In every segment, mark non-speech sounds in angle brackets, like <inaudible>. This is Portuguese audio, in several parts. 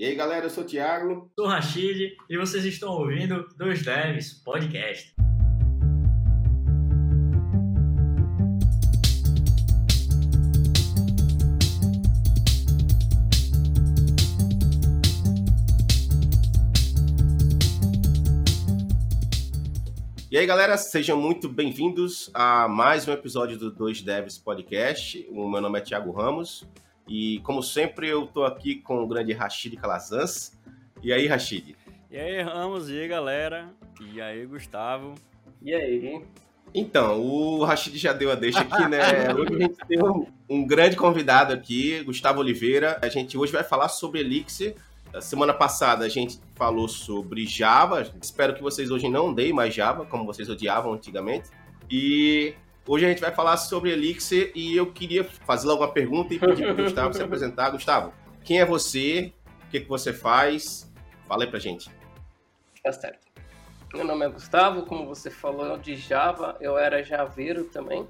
E aí, galera, eu sou o Thiago. Sou o Rachid e vocês estão ouvindo Dois Devs Podcast. E aí, galera, sejam muito bem-vindos a mais um episódio do Dois Devs Podcast. O meu nome é Thiago Ramos e, como sempre, eu tô aqui com o grande Rachid Calazans. E aí, Rachid? E aí, Ramos, e aí, galera? E aí, Gustavo? E aí? Então, o Rachid já deu a deixa aqui, né? <laughs> Hoje a gente tem um, um grande convidado aqui, Gustavo Oliveira. A gente hoje vai falar sobre Elixir, Semana passada a gente falou sobre Java. Espero que vocês hoje não deem mais Java, como vocês odiavam antigamente. E hoje a gente vai falar sobre Elixir e eu queria fazer logo uma pergunta e pedir para o Gustavo se apresentar. Gustavo, quem é você? O que, que você faz? Fala aí pra gente. Tá certo. Meu nome é Gustavo, como você falou de Java, eu era javeiro também.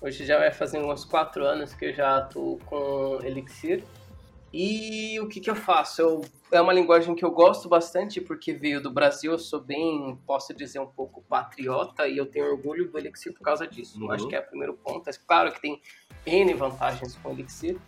Hoje já vai fazer uns quatro anos que eu já atuo com Elixir. E o que, que eu faço? Eu, é uma linguagem que eu gosto bastante porque veio do Brasil. Eu sou bem, posso dizer, um pouco patriota e eu tenho orgulho do Elixir por causa disso. Uhum. Acho que é o primeiro ponto. É claro que tem N vantagens com o Elixir,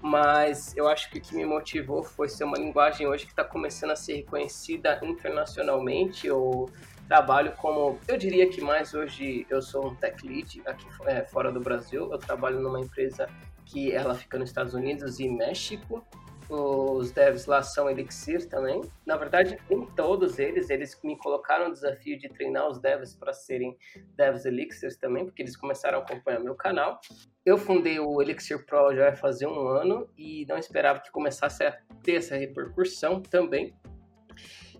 mas eu acho que o que me motivou foi ser uma linguagem hoje que está começando a ser reconhecida internacionalmente. Eu trabalho como, eu diria que mais hoje eu sou um tech lead aqui é, fora do Brasil. Eu trabalho numa empresa que ela fica nos Estados Unidos e México. Os devs lá são Elixir também. Na verdade, em todos eles, eles me colocaram o desafio de treinar os devs para serem devs Elixirs também, porque eles começaram a acompanhar meu canal. Eu fundei o Elixir Pro já vai fazer um ano e não esperava que começasse a ter essa repercussão também.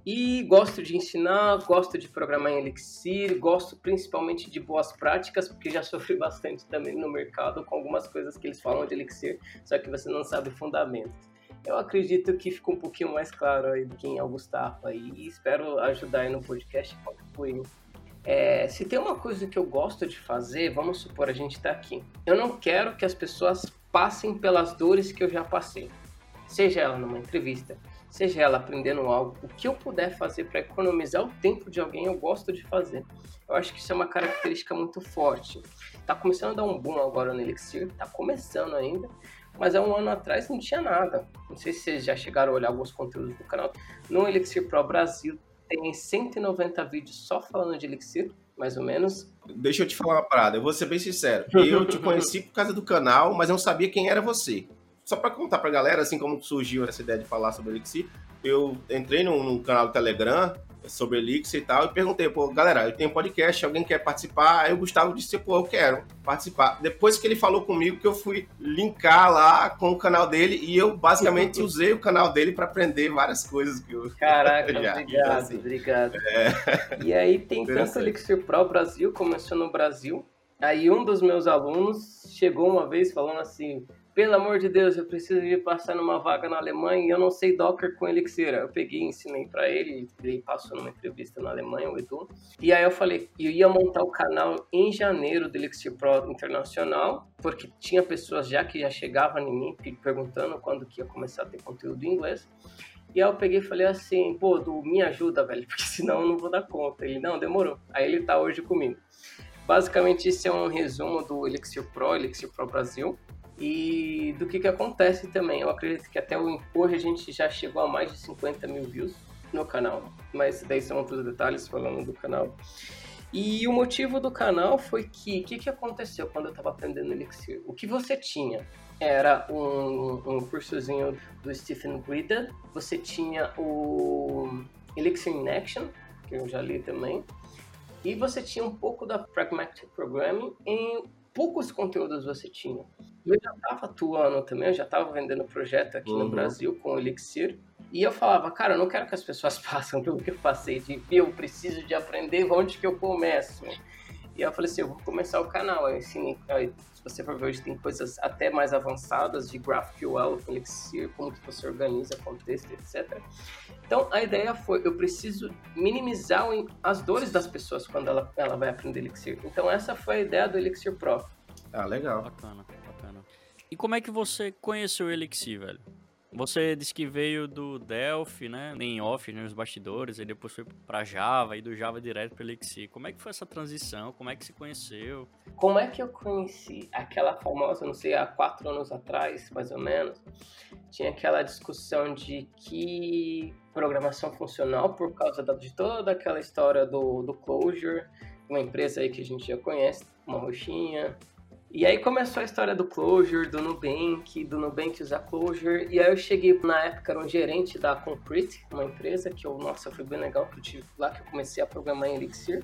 E gosto de ensinar, gosto de programar em Elixir, gosto principalmente de boas práticas, porque já <laughs> sofri bastante também no mercado com algumas coisas que eles falam de Elixir, só que você não sabe fundamentos. Eu acredito que ficou um pouquinho mais claro aí do quem é o Gustavo e espero ajudar aí no podcast contribuir. É, se tem uma coisa que eu gosto de fazer, vamos supor, a gente está aqui. Eu não quero que as pessoas passem pelas dores que eu já passei. Seja ela numa entrevista, seja ela aprendendo algo, o que eu puder fazer para economizar o tempo de alguém, eu gosto de fazer. Eu acho que isso é uma característica muito forte. Tá começando a dar um boom agora no Elixir, tá começando ainda, mas há um ano atrás não tinha nada. Não sei se vocês já chegaram a olhar alguns conteúdos do canal. No Elixir Pro Brasil tem 190 vídeos só falando de Elixir, mais ou menos. Deixa eu te falar uma parada, eu vou ser bem sincero. Eu te <laughs> conheci por causa do canal, mas eu não sabia quem era você só para contar pra galera, assim como surgiu essa ideia de falar sobre Elixir, eu entrei num, num canal do Telegram sobre Elixir e tal, e perguntei, pô, galera, eu tenho um podcast, alguém quer participar? Aí o Gustavo disse, pô, eu quero participar. Depois que ele falou comigo, que eu fui linkar lá com o canal dele, e eu basicamente <laughs> usei o canal dele para aprender várias coisas que eu... <laughs> Caraca, já, obrigado, assim. obrigado. É. E aí tem tanto Elixir Pro Brasil, começou no Brasil, aí um dos meus alunos chegou uma vez falando assim, pelo amor de Deus, eu preciso de passar numa vaga na Alemanha e eu não sei Docker com Elixir. Eu peguei e ensinei para ele, ele passou numa entrevista na Alemanha, o Edu. E aí eu falei, eu ia montar o canal em janeiro do Elixir Pro Internacional, porque tinha pessoas já que já chegavam em mim perguntando quando que ia começar a ter conteúdo em inglês. E aí eu peguei e falei assim, pô, Du, me ajuda, velho, <laughs> porque senão eu não vou dar conta. Ele, não, demorou. Aí ele tá hoje comigo. Basicamente, esse é um resumo do Elixir Pro, Elixir Pro Brasil e do que, que acontece também. Eu acredito que até hoje a gente já chegou a mais de 50 mil views no canal, mas daí são outros detalhes falando do canal. E o motivo do canal foi que o que, que aconteceu quando eu estava aprendendo Elixir? O que você tinha era um, um cursozinho do Stephen Brida, você tinha o Elixir in Action, que eu já li também, e você tinha um pouco da Pragmatic Programming em poucos conteúdos você tinha. Eu já estava atuando também, eu já estava vendendo projeto aqui uhum. no Brasil com o Elixir. E eu falava, cara, eu não quero que as pessoas <laughs> passem pelo que eu passei, de eu preciso de aprender, onde que eu começo? E eu falei assim, eu vou começar o canal. Eu ensinei, se você for ver hoje, tem coisas até mais avançadas de GraphQL, Elixir, como que você organiza contexto, etc. Então, a ideia foi, eu preciso minimizar as dores das pessoas quando ela, ela vai aprender Elixir. Então, essa foi a ideia do Elixir Pro. Ah, legal. Bacana, bacana. E como é que você conheceu o Elixir, velho? Você disse que veio do Delphi, né? Em off, né, bastidores, e depois foi para Java e do Java direto para Elixir. Como é que foi essa transição? Como é que se conheceu? Como é que eu conheci aquela famosa, não sei, há quatro anos atrás, mais ou menos, tinha aquela discussão de que programação funcional por causa de toda aquela história do, do Clojure, uma empresa aí que a gente já conhece, uma roxinha, e aí começou a história do Clojure, do Nubank, do Nubank usar Clojure. E aí eu cheguei, na época, era um gerente da Concrete, uma empresa que eu, nossa, foi bem legal, que eu tive lá que eu comecei a programar em Elixir.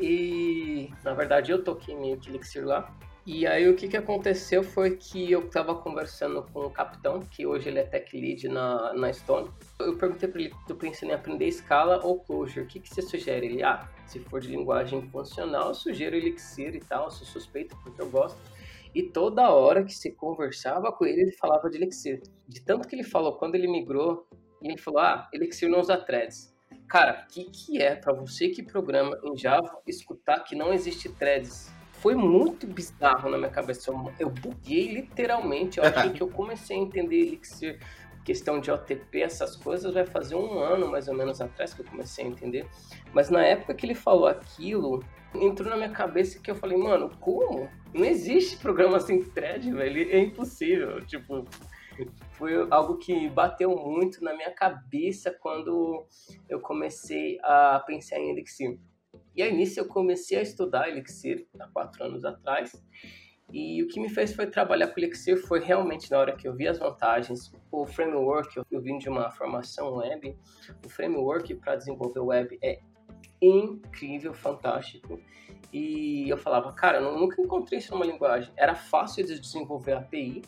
E, na verdade, eu toquei meio que Elixir lá. E aí o que, que aconteceu foi que eu estava conversando com o capitão, que hoje ele é tech lead na, na Stone. Eu perguntei para ele, eu pensei em aprender Scala ou Clojure, o que, que você sugere? Ele, ah, se for de linguagem funcional, eu sugiro Elixir e tal, sou suspeito porque eu gosto. E toda hora que você conversava com ele, ele falava de Elixir. De tanto que ele falou, quando ele migrou, ele falou, ah, Elixir não usa threads. Cara, o que, que é para você que programa em Java escutar que não existe threads? Foi muito bizarro na minha cabeça. Eu buguei literalmente. Eu <laughs> achei que eu comecei a entender Elixir questão de OTP, essas coisas, vai fazer um ano mais ou menos atrás que eu comecei a entender. Mas na época que ele falou aquilo, entrou na minha cabeça que eu falei, mano, como? Não existe programa sem thread, velho. É impossível. Tipo, foi algo que bateu muito na minha cabeça quando eu comecei a pensar em Elixir. E aí nisso eu comecei a estudar Elixir há quatro anos atrás. E o que me fez foi trabalhar com Elixir foi realmente na hora que eu vi as vantagens. O framework, eu vim de uma formação web, o framework para desenvolver web é incrível, fantástico. E eu falava, cara, eu nunca encontrei isso numa linguagem. Era fácil de desenvolver API,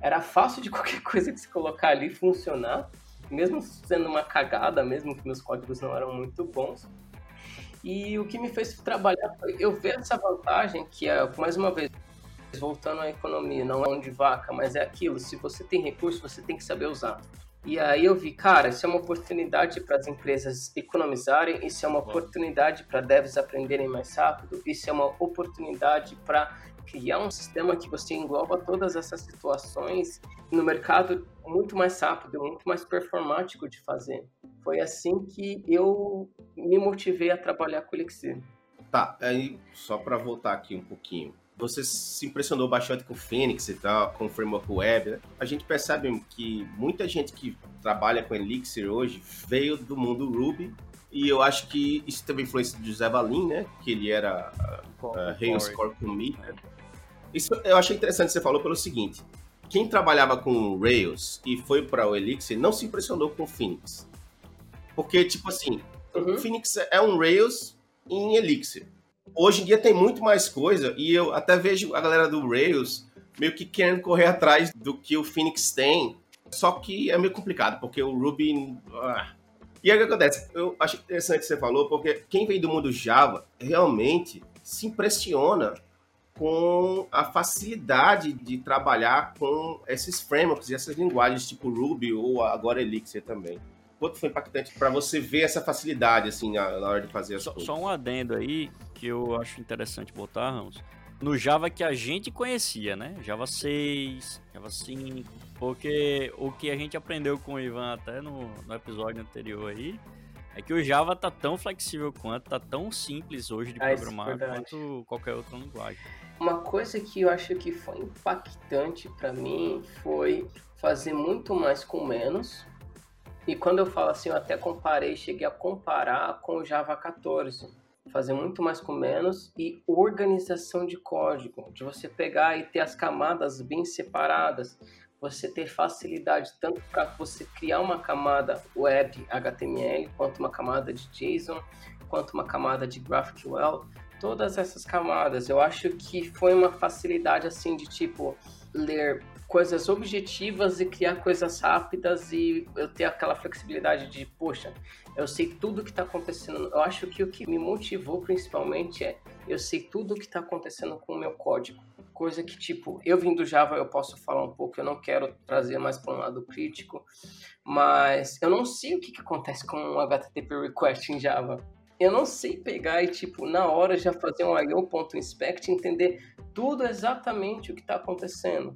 era fácil de <laughs> qualquer coisa que se colocar ali funcionar, mesmo sendo uma cagada, mesmo que meus códigos não eram muito bons. E o que me fez trabalhar foi eu ver essa vantagem que é, mais uma vez, voltando à economia, não é um de vaca, mas é aquilo, se você tem recurso, você tem que saber usar. E aí eu vi, cara, isso é uma oportunidade para as empresas economizarem, isso é uma oportunidade para devs aprenderem mais rápido, isso é uma oportunidade para criar um sistema que você engloba todas essas situações no mercado muito mais rápido, muito mais performático de fazer. Foi assim que eu me motivei a trabalhar com o Elixir. Tá, aí só para voltar aqui um pouquinho você se impressionou bastante com o Phoenix e tal, com o framework web, né? A gente percebe que muita gente que trabalha com Elixir hoje veio do mundo Ruby e eu acho que isso teve influência do José Valim, né? Que ele era uh, uh, Rails Core Commit. Né? Isso eu achei interessante que você falou pelo seguinte: quem trabalhava com Rails e foi para o Elixir não se impressionou com o Phoenix. Porque, tipo assim, uhum. o Phoenix é um Rails em Elixir hoje em dia tem muito mais coisa e eu até vejo a galera do Rails meio que querendo correr atrás do que o Phoenix tem. Só que é meio complicado, porque o Ruby. Ah. E aí o que acontece? Eu acho interessante que você falou, porque quem vem do mundo Java realmente se impressiona com a facilidade de trabalhar com esses frameworks e essas linguagens, tipo Ruby ou agora Elixir também quanto foi impactante para você ver essa facilidade, assim, na, na hora de fazer as só, coisas? Só um adendo aí, que eu acho interessante botar, Ramos. No Java que a gente conhecia, né? Java 6, Java 5, porque o que a gente aprendeu com o Ivan até no, no episódio anterior aí, é que o Java tá tão flexível quanto, tá tão simples hoje de ah, programar é quanto qualquer outra linguagem. Uma coisa que eu acho que foi impactante para mim foi fazer muito mais com menos, e quando eu falo assim, eu até comparei, cheguei a comparar com o Java 14. Fazer muito mais com menos e organização de código, de você pegar e ter as camadas bem separadas, você ter facilidade tanto para você criar uma camada web HTML, quanto uma camada de JSON, quanto uma camada de GraphQL, todas essas camadas. Eu acho que foi uma facilidade assim de tipo ler coisas objetivas e criar coisas rápidas e eu ter aquela flexibilidade de, poxa, eu sei tudo que está acontecendo. Eu acho que o que me motivou principalmente é eu sei tudo o que está acontecendo com o meu código. Coisa que, tipo, eu vim do Java, eu posso falar um pouco, eu não quero trazer mais para um lado crítico, mas eu não sei o que, que acontece com um HTTP request em Java. Eu não sei pegar e, tipo, na hora já fazer um IO.inspect e entender tudo exatamente o que está acontecendo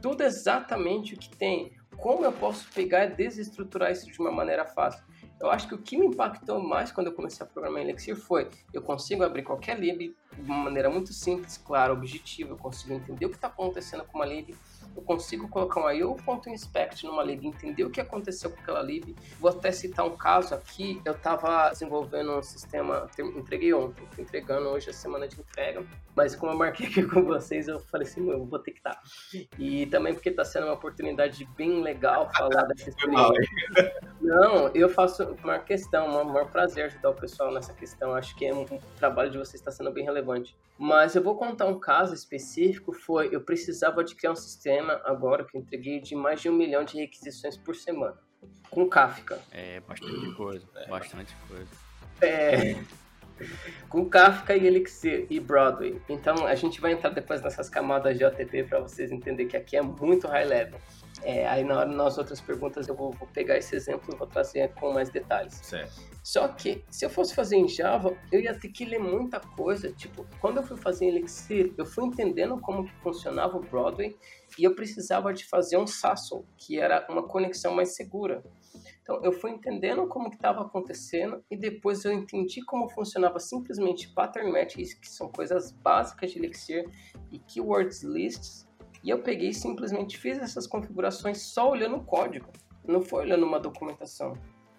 tudo exatamente o que tem. como eu posso pegar e desestruturar isso de uma maneira fácil. Eu acho que o que me impactou mais quando eu comecei a programar em Elixir foi eu consigo abrir qualquer lib de uma maneira muito simples, clara, objetiva, eu consigo entender o que está acontecendo com uma lib eu consigo colocar um IO.inspect numa lib, entender o que aconteceu com aquela lib. Vou até citar um caso aqui, eu estava desenvolvendo um sistema, entreguei ontem, estou entregando hoje a semana de entrega, mas como eu marquei aqui com vocês, eu falei assim, eu vou ter que estar. E também porque está sendo uma oportunidade bem legal falar dessa <laughs> experiência. Não, eu faço uma questão, um maior prazer ajudar o pessoal nessa questão, acho que é um, um trabalho de vocês está sendo bem relevante. Mas eu vou contar um caso específico, foi, eu precisava de criar um sistema agora que eu entreguei de mais de um milhão de requisições por semana. Com Kafka. É, bastante coisa. É. Bastante coisa. É. <laughs> com Kafka e Elixir e Broadway. Então a gente vai entrar depois nessas camadas de OTP para vocês entenderem que aqui é muito high level. É, aí na hora, nas outras perguntas eu vou, vou, pegar esse exemplo e vou trazer com mais detalhes. Certo. Só que se eu fosse fazer em Java, eu ia ter que ler muita coisa. Tipo, quando eu fui fazer em Elixir, eu fui entendendo como que funcionava o Broadway e eu precisava de fazer um SASL, que era uma conexão mais segura. Então, eu fui entendendo como que estava acontecendo e depois eu entendi como funcionava simplesmente pattern matches, que são coisas básicas de Elixir, e keywords lists, e eu peguei e simplesmente fiz essas configurações só olhando o código, não foi olhando uma documentação.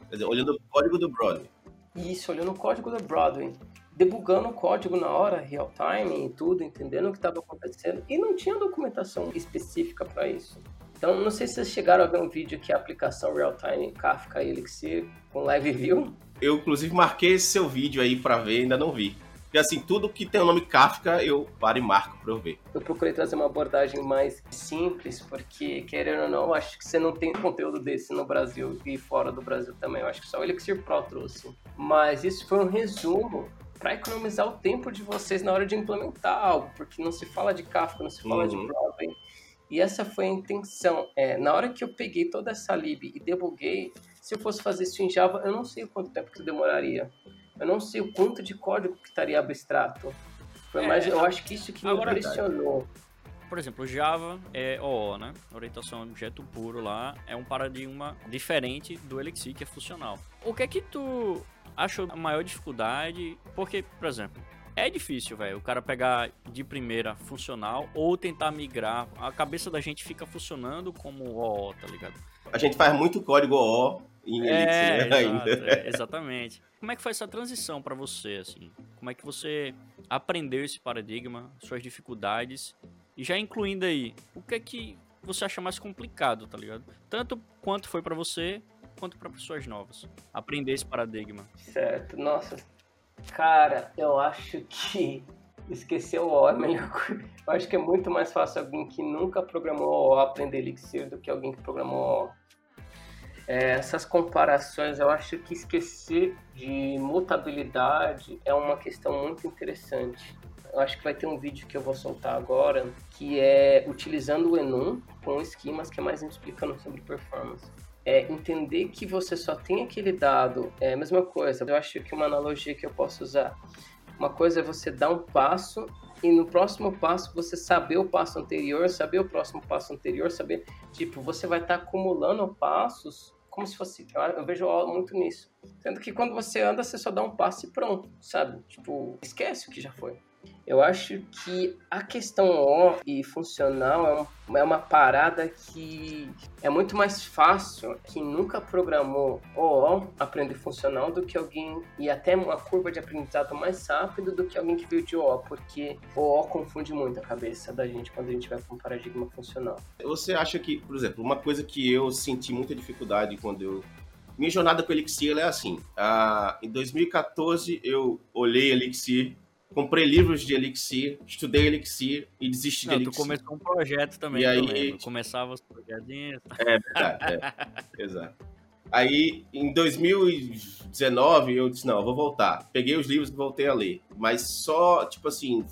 Quer dizer, olhando o código do Broadway. Isso, olhando o código do Broadway debugando o código na hora, real time e tudo, entendendo o que estava acontecendo. E não tinha documentação específica para isso. Então, não sei se vocês chegaram a ver um vídeo que é a aplicação real time Kafka Elixir com live view. Eu, inclusive, marquei esse seu vídeo aí para ver, ainda não vi. Porque, assim, tudo que tem o nome Kafka, eu paro e marco para eu ver. Eu procurei trazer uma abordagem mais simples, porque, querendo ou não, acho que você não tem conteúdo desse no Brasil e fora do Brasil também. Eu acho que só o Elixir Pro trouxe. Mas isso foi um resumo para economizar o tempo de vocês na hora de implementar algo, porque não se fala de Kafka, não se fala uhum. de Broadway. E essa foi a intenção. É, na hora que eu peguei toda essa lib e debuguei, se eu fosse fazer isso em Java, eu não sei o quanto tempo que demoraria. Eu não sei o quanto de código que estaria abstrato. Foi mais, é, eu acho que isso que me impressionou. Por exemplo, Java é OO, né? Orientação a objeto puro lá é um paradigma diferente do Elixir, que é funcional. O que é que tu acho a maior dificuldade, porque, por exemplo, é difícil, velho, o cara pegar de primeira funcional ou tentar migrar. A cabeça da gente fica funcionando como OO, tá ligado? A gente faz muito código OO em é, Elixir ainda. É, exatamente. Como é que foi essa transição para você, assim? Como é que você aprendeu esse paradigma, suas dificuldades e já incluindo aí, o que é que você acha mais complicado, tá ligado? Tanto quanto foi para você, quanto para pessoas novas. Aprender esse paradigma. Certo, nossa. Cara, eu acho que <laughs> esquecer o O é melhor <laughs> coisa. Eu acho que é muito mais fácil alguém que nunca programou O aprender Elixir do que alguém que programou O. É, essas comparações, eu acho que esquecer de mutabilidade é uma questão muito interessante. Eu acho que vai ter um vídeo que eu vou soltar agora, que é utilizando o Enum com esquemas, que é mais explicando sobre performance é entender que você só tem aquele dado. É a mesma coisa. Eu acho que uma analogia que eu posso usar. Uma coisa é você dar um passo e no próximo passo você saber o passo anterior, saber o próximo passo anterior, saber, tipo, você vai estar tá acumulando passos como se fosse, eu vejo muito nisso. Sendo que quando você anda, você só dá um passo e pronto, sabe? Tipo, esquece o que já foi. Eu acho que a questão O e funcional é, é, uma parada que é muito mais fácil quem nunca programou OO aprender funcional do que alguém e até uma curva de aprendizado mais rápido do que alguém que veio de OO, porque OO confunde muito a cabeça da gente quando a gente vai para um paradigma funcional. Você acha que, por exemplo, uma coisa que eu senti muita dificuldade quando eu minha jornada com Elixir é assim. Ah, em 2014 eu olhei Elixir comprei livros de Elixir, estudei Elixir e desisti Não, de Elixir. Tu começou um projeto também, e aí, começava os projetinhos. É verdade, é. <laughs> exato. Aí, em 2019, eu disse, não, eu vou voltar. Peguei os livros e voltei a ler. Mas só, tipo assim,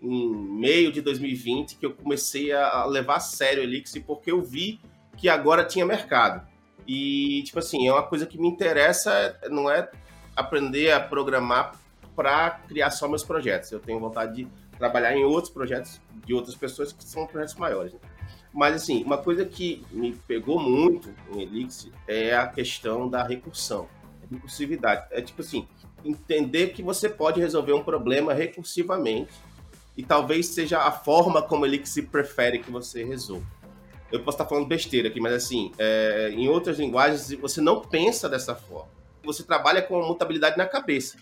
em meio de 2020 que eu comecei a levar a sério o Elixir, porque eu vi que agora tinha mercado. E, tipo assim, é uma coisa que me interessa, não é aprender a programar para criar só meus projetos. Eu tenho vontade de trabalhar em outros projetos de outras pessoas que são projetos maiores. Né? Mas, assim, uma coisa que me pegou muito em Elixir é a questão da recursão, recursividade. É tipo assim, entender que você pode resolver um problema recursivamente e talvez seja a forma como Elixir prefere que você resolva. Eu posso estar falando besteira aqui, mas assim, é, em outras linguagens você não pensa dessa forma. Você trabalha com mutabilidade na cabeça.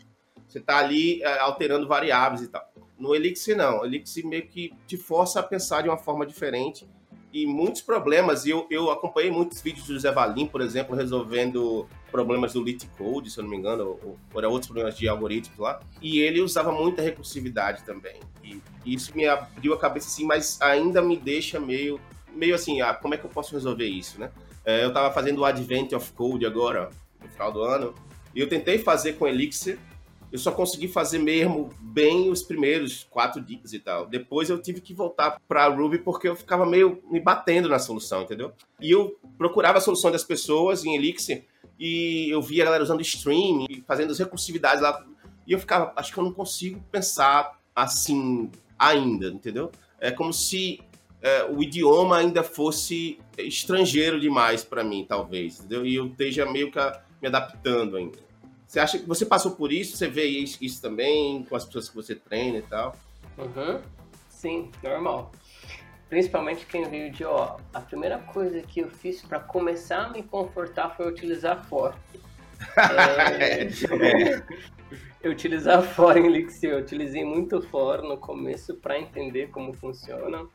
Você está ali é, alterando variáveis e tal. No Elixir, não. O Elixir meio que te força a pensar de uma forma diferente e muitos problemas. E eu, eu acompanhei muitos vídeos do José Valim, por exemplo, resolvendo problemas do Lit Code, se eu não me engano, ou, ou outros problemas de algoritmos lá. E ele usava muita recursividade também. E isso me abriu a cabeça assim, mas ainda me deixa meio, meio assim, ah, como é que eu posso resolver isso, né? É, eu estava fazendo o Advent of Code agora, no final do ano, e eu tentei fazer com Elixir, eu só consegui fazer mesmo bem os primeiros quatro dias e tal. Depois eu tive que voltar para Ruby porque eu ficava meio me batendo na solução, entendeu? E eu procurava a solução das pessoas em Elixir e eu via a galera usando stream e fazendo as recursividades lá. E eu ficava, acho que eu não consigo pensar assim ainda, entendeu? É como se é, o idioma ainda fosse estrangeiro demais para mim, talvez, entendeu? E eu esteja meio que me adaptando ainda. Você acha que você passou por isso? Você vê isso, também com as pessoas que você treina e tal? Uhum. Sim, normal. Principalmente quem veio de ó. A primeira coisa que eu fiz para começar a me confortar foi utilizar For. <laughs> é... é. <laughs> eu utilizar For em Elixir. Eu utilizei muito For no começo para entender como funciona.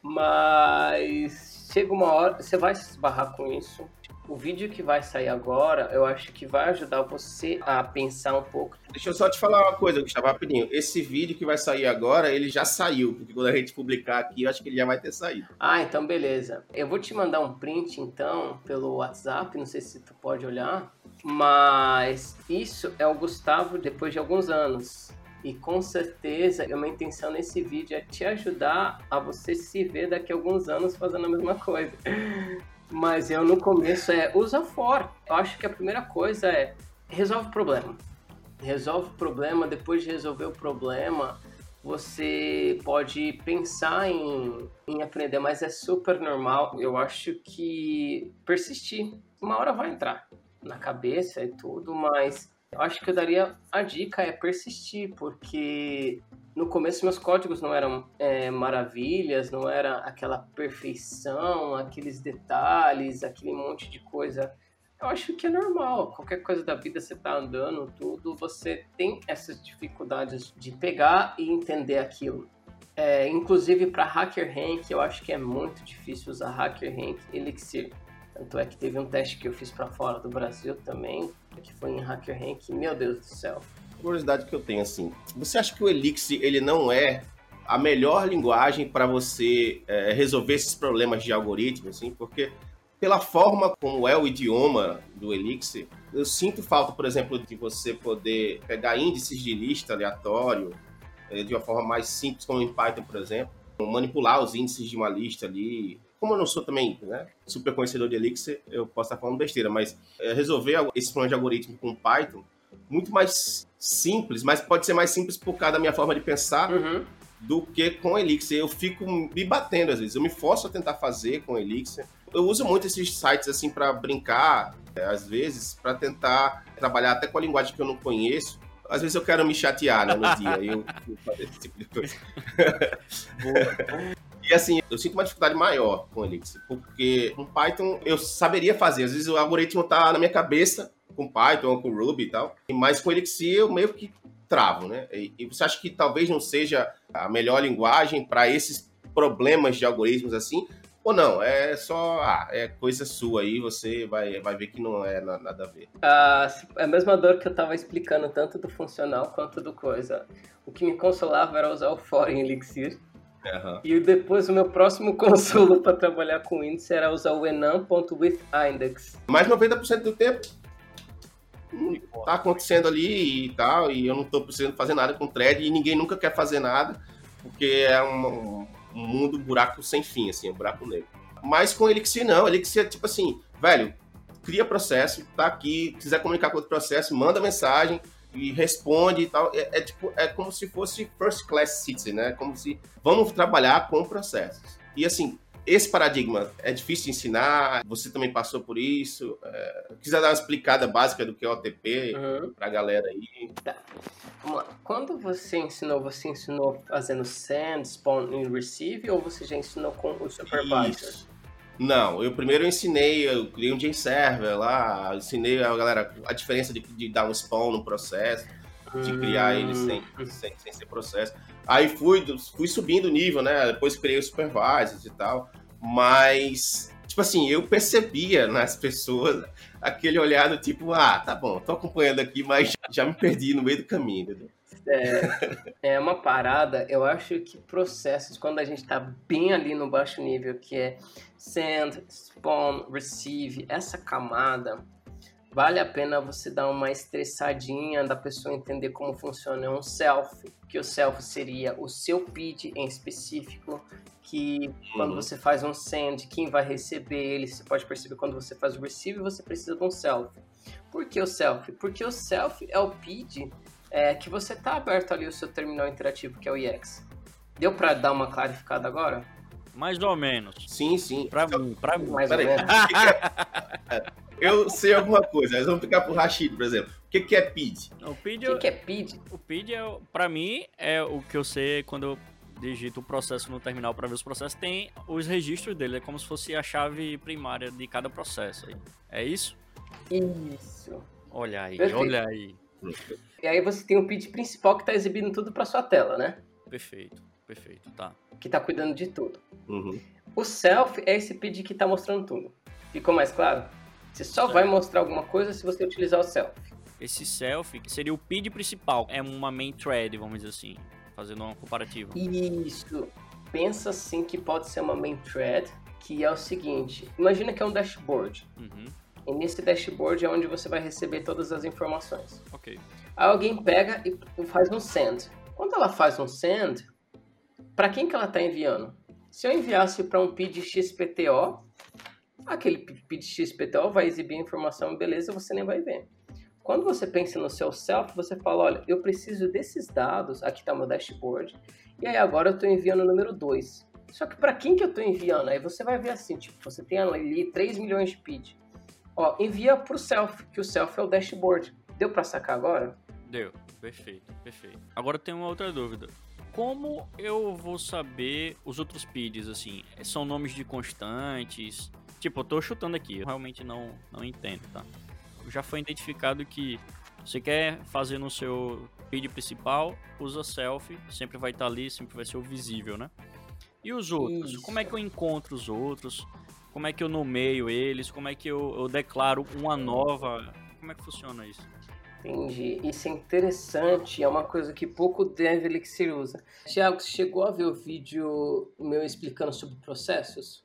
Mas chega uma hora, você vai se esbarrar com isso o vídeo que vai sair agora, eu acho que vai ajudar você a pensar um pouco. Deixa eu só te falar uma coisa, Gustavo, rapidinho. Esse vídeo que vai sair agora, ele já saiu, porque quando a gente publicar aqui, eu acho que ele já vai ter saído. Ah, então beleza. Eu vou te mandar um print, então, pelo WhatsApp, não sei se tu pode olhar, mas isso é o Gustavo depois de alguns anos. E com certeza, a minha intenção nesse vídeo é te ajudar a você se ver daqui a alguns anos fazendo a mesma coisa. <laughs> Mas eu no começo é usa for. Eu acho que a primeira coisa é resolve o problema. Resolve o problema, depois de resolver o problema, você pode pensar em, em aprender, mas é super normal. Eu acho que persistir. Uma hora vai entrar na cabeça e tudo, mas eu acho que eu daria a dica é persistir, porque no começo meus códigos não eram é, maravilhas, não era aquela perfeição, aqueles detalhes, aquele monte de coisa. Eu acho que é normal. Qualquer coisa da vida você tá andando, tudo, você tem essas dificuldades de pegar e entender aquilo. É, inclusive para Hacker Rank, eu acho que é muito difícil usar Hacker Rank Elixir. Tanto é que teve um teste que eu fiz para fora do Brasil também, que foi em Hacker Rank. Meu Deus do céu curiosidade que eu tenho, assim, você acha que o Elixir, ele não é a melhor linguagem para você é, resolver esses problemas de algoritmo, assim, porque pela forma como é o idioma do Elixir, eu sinto falta, por exemplo, de você poder pegar índices de lista aleatório é, de uma forma mais simples, como em Python, por exemplo, manipular os índices de uma lista ali. Como eu não sou também né, super conhecedor de Elixir, eu posso estar falando besteira, mas é, resolver esse problema de algoritmo com Python muito mais simples, mas pode ser mais simples por causa da minha forma de pensar uhum. do que com Elixir. Eu fico me batendo às vezes, eu me forço a tentar fazer com Elixir. Eu uso muito esses sites assim para brincar, é, às vezes, para tentar trabalhar até com a linguagem que eu não conheço. Às vezes eu quero me chatear né, no dia e eu, <laughs> eu fazer esse tipo de coisa. E assim, eu sinto uma dificuldade maior com Elixir, porque com Python eu saberia fazer. Às vezes o algoritmo tá na minha cabeça, com Python ou com Ruby e tal. Mas com Elixir eu meio que travo, né? E, e você acha que talvez não seja a melhor linguagem para esses problemas de algoritmos assim? Ou não? É só ah, é coisa sua aí, você vai, vai ver que não é nada a ver. Ah, é a mesma dor que eu estava explicando, tanto do funcional quanto do coisa. O que me consolava era usar o for em Elixir. Uhum. E depois o meu próximo <laughs> consolo para trabalhar com índice era usar o enum.withIndex. Mais 90% do tempo tá acontecendo ali e tal, e eu não tô precisando fazer nada com thread e ninguém nunca quer fazer nada, porque é um, um mundo buraco sem fim, assim, um buraco negro. Mas com Elixir não, Elixir é tipo assim, velho, cria processo, tá aqui, quiser comunicar com outro processo, manda mensagem e responde e tal. É, é, tipo, é como se fosse first class citizen, né? Como se vamos trabalhar com processos. E assim, esse paradigma é difícil de ensinar, você também passou por isso. É, quiser dar uma explicada básica do que é OTP Uhum. pra galera aí. Vamos lá. Quando você ensinou, você ensinou fazendo send, spawn e receive ou você já ensinou com o supervisor? Isso. Não, eu primeiro ensinei, eu criei um Server lá, ensinei a galera a diferença de, de dar um spawn no processo, de criar ele sem, Hum. sem, sem ser processo. Aí fui, fui subindo o nível, né? Depois criei os supervisors e tal. Mas, tipo assim, eu percebia nas pessoas <laughs> aquele olhar do tipo, ah, tá bom, tô acompanhando aqui, mas já me perdi no meio do caminho, entendeu? É, é uma parada, eu acho que processos, quando a gente tá bem ali no baixo nível, que é send, spawn, receive, essa camada, vale a pena você dar uma estressadinha da pessoa entender como funciona um self, que o self seria o seu PID em específico, que quando Uhum. você faz um send, quem vai receber ele, você pode perceber quando você faz o receive, você precisa de um self. Por que o self? Porque o self é o PID é, que você tá aberto ali o seu terminal interativo, que é o EX. Deu pra dar uma clarificada agora? Mais ou menos. Sim, sim. Pra mim, pra mim. Mais ou menos. <laughs> <laughs> Eu sei alguma coisa, mas vamos ficar pro Rashid, por exemplo. O que, que é PID? O PID, O que, que é PID? o PID é, pra mim, é o que eu sei quando eu digito o processo no terminal pra ver os processos, tem os registros dele. É como se fosse a chave primária de cada processo. aí. É isso? Isso. Olha aí, Perfeito. olha aí. E aí você tem o PID principal que tá exibindo tudo pra sua tela, né? Perfeito, perfeito, tá. Que tá cuidando de tudo. Uhum. O self é esse PID que tá mostrando tudo. Ficou mais claro? Você só vai mostrar alguma coisa se você utilizar o self. Esse self seria o PID principal. É uma main thread, vamos dizer assim. Fazendo uma comparativa. Isso. Pensa assim que pode ser uma main thread, que é o seguinte. Imagina que é um dashboard. Uhum, E nesse dashboard é onde você vai receber todas as informações. ok. Aí alguém pega e faz um send. Quando ela faz um send, para quem que ela está enviando? Se eu enviasse para um PID XPTO, aquele PID XPTO vai exibir a informação, beleza, você nem vai ver. Quando você pensa no seu self, você fala, olha, eu preciso desses dados, aqui está meu dashboard, e aí agora eu estou enviando o número 2. Só que para quem que eu estou enviando? Aí você vai ver assim, tipo, você tem ali 3 milhões de PID. Ó, envia para o self, que o self é o dashboard. Deu para sacar agora? Deu. Perfeito, perfeito. Agora tem uma outra dúvida. Como eu vou saber os outros PIDs, assim? São nomes de constantes? Tipo, eu tô chutando aqui, eu realmente não, não entendo, tá? Já foi identificado que você quer fazer no seu PID principal, usa self, sempre vai estar ali, sempre vai ser o visível, né? E os outros? Isso. Como é que eu encontro os outros? Como é que eu nomeio eles? Como é que eu, eu declaro uma nova? Como é que funciona isso? Entendi. Isso é interessante, é uma coisa que pouco Dev Elixir usa. Tiago, você chegou a ver o vídeo meu explicando sobre processos?